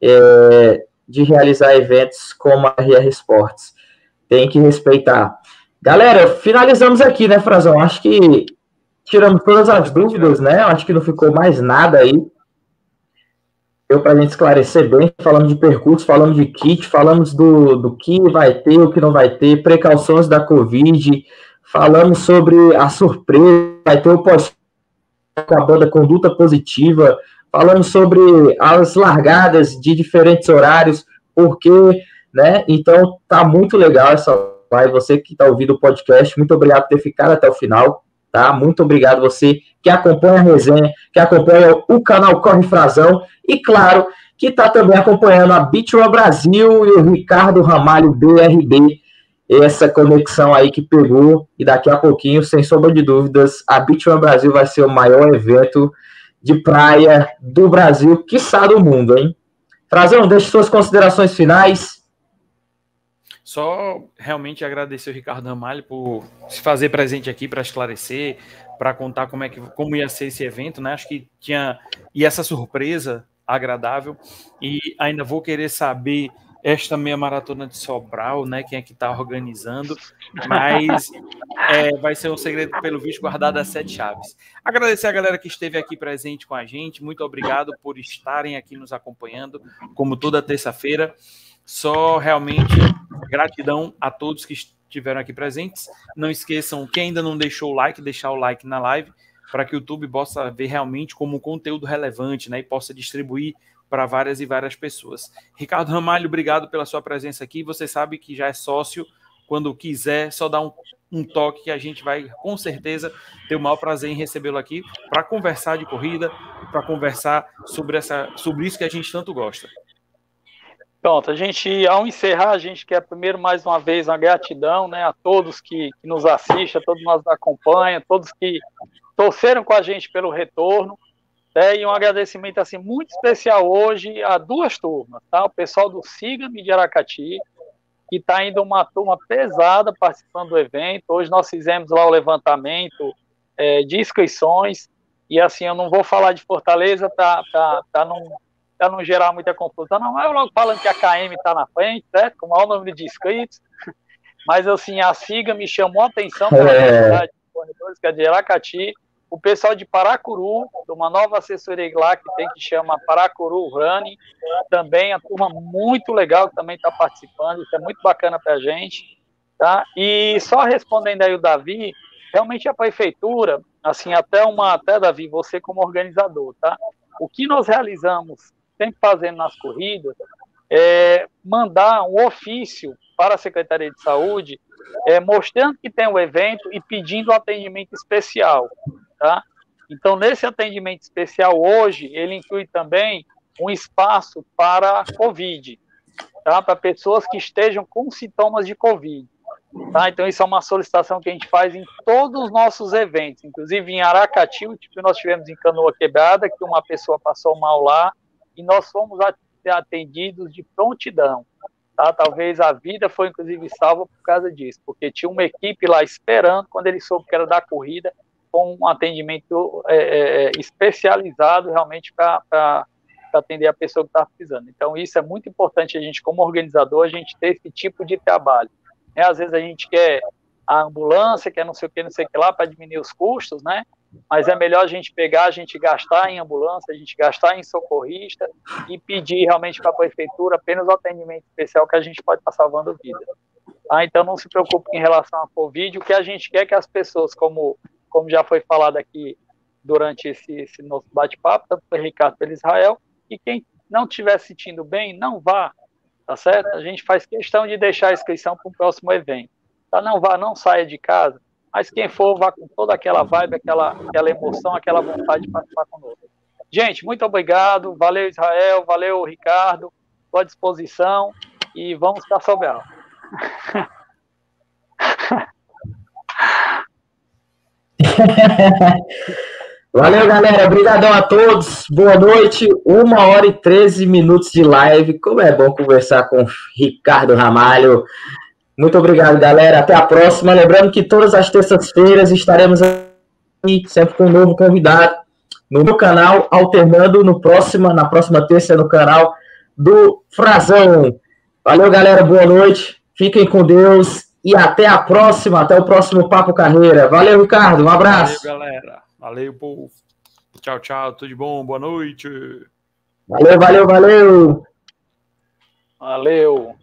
é, de realizar eventos como a RR Sports. Tem que respeitar. Galera, finalizamos aqui, né, Frazão? Acho que tiramos todas as dúvidas, né? Acho que não ficou mais nada aí deu para a gente esclarecer bem, falamos de percurso, falamos de kit, falamos do, do que vai ter, o que não vai ter, precauções da Covid, Falamos sobre a surpresa, vai ter o pós com a banda Conduta Positiva. Falamos sobre as largadas de diferentes horários, porque, né? Então tá muito legal essa live. Você que está ouvindo o podcast, muito obrigado por ter ficado até o final. Tá? Muito obrigado você que acompanha a resenha, que acompanha o canal Corre Frazão e, claro, que está também acompanhando a Bitwa Brasil e o Ricardo Ramalho BRB. Essa conexão aí que pegou, e daqui a pouquinho, sem sombra de dúvidas, a Bitwa Brasil vai ser o maior evento de praia do Brasil, quiçá do mundo, hein? Frazão, deixe suas considerações finais só realmente agradecer o Ricardo Ramalho por se fazer presente aqui para esclarecer, para contar como é que como ia ser esse evento, né? Acho que tinha e essa surpresa agradável e ainda vou querer saber esta meia maratona de Sobral, né? Quem é que está organizando, mas é, vai ser um segredo pelo visto guardado a sete chaves. Agradecer a galera que esteve aqui presente com a gente, muito obrigado por estarem aqui nos acompanhando, como toda terça-feira. Só realmente gratidão a todos que estiveram aqui presentes. Não esqueçam, quem ainda não deixou o like, deixar o like na live, para que o YouTube possa ver realmente como um conteúdo relevante né, e possa distribuir para várias e várias pessoas. Ricardo Ramalho, obrigado pela sua presença aqui. Você sabe que já é sócio. Quando quiser, só dá um, um toque que a gente vai, com certeza, ter o maior prazer em recebê-lo aqui para conversar de corrida, para conversar sobre, essa, sobre isso que a gente tanto gosta. Pronto, a gente, ao encerrar, a gente quer primeiro mais uma vez uma gratidão né, a todos que, que nos assistem, a todos nos acompanham, todos que torceram com a gente pelo retorno. Né, e um agradecimento assim, muito especial hoje a duas turmas, tá? O pessoal do Siga-me de Aracati, que está indo uma turma pesada participando do evento. Hoje nós fizemos lá o levantamento é, de inscrições. E assim, eu não vou falar de Fortaleza, tá, tá, tá num, para não gerar muita confusão. Não, eu logo falando que a KM está na frente, certo? Com o maior número de inscritos. Mas, assim, a SIGA me chamou a atenção pela é. de corredores, que é de Aracati. O pessoal de Paracuru, de uma nova assessoria lá que tem, que chama Paracuru Running, também, a turma muito legal que também está participando, isso é muito bacana para a gente. Tá? E só respondendo aí o Davi, realmente a prefeitura, assim, até uma, até Davi, você como organizador, tá? O que nós realizamos sempre fazendo nas corridas, é mandar um ofício para a Secretaria de Saúde, é, mostrando que tem o um evento e pedindo atendimento especial, tá? Então, nesse atendimento especial hoje, ele inclui também um espaço para COVID, tá? Para pessoas que estejam com sintomas de COVID. Tá? Então, isso é uma solicitação que a gente faz em todos os nossos eventos, inclusive em Aracati, tipo nós tivemos em Canoa Quebrada, que uma pessoa passou mal lá, e nós fomos atendidos de prontidão. Tá? Talvez a vida foi, inclusive, salva por causa disso, porque tinha uma equipe lá esperando, quando ele soube que era da corrida, com um atendimento é, é, é especializado realmente para atender a pessoa que estava precisando. Então, isso é muito importante a gente, como organizador, a gente ter esse tipo de trabalho. É, às vezes a gente quer a ambulância, quer não sei o que, não sei o que lá, para diminuir os custos, né? mas é melhor a gente pegar, a gente gastar em ambulância, a gente gastar em socorrista e pedir realmente para a prefeitura apenas o atendimento especial que a gente pode estar salvando vida. Ah, então não se preocupe em relação à Covid, o que a gente quer é que as pessoas, como, como já foi falado aqui durante esse, esse nosso bate-papo, tanto pelo Ricardo pelo Israel, e quem não estiver se sentindo bem, não vá, tá certo? A gente faz questão de deixar a inscrição para o próximo evento. Tá? Não vá, não saia de casa, mas quem for, vá com toda aquela vibe, aquela, aquela emoção, aquela vontade de participar conosco. Gente, muito obrigado. Valeu, Israel. Valeu, Ricardo. Estou à disposição. E vamos para Sobral. Valeu, galera. Obrigadão a todos. Boa noite. Uma hora e 13 minutos de live. Como é bom conversar com Ricardo Ramalho. Muito obrigado, galera. Até a próxima. Lembrando que todas as terças-feiras estaremos aqui, sempre com um novo convidado, no meu canal, alternando no próxima, na próxima terça no canal do Frazão. Valeu, galera. Boa noite. Fiquem com Deus e até a próxima. Até o próximo Papo Carreira. Valeu, Ricardo. Um abraço. Valeu, galera. Valeu, povo. Tchau, tchau. Tudo de bom. Boa noite. Valeu, valeu, valeu. Valeu.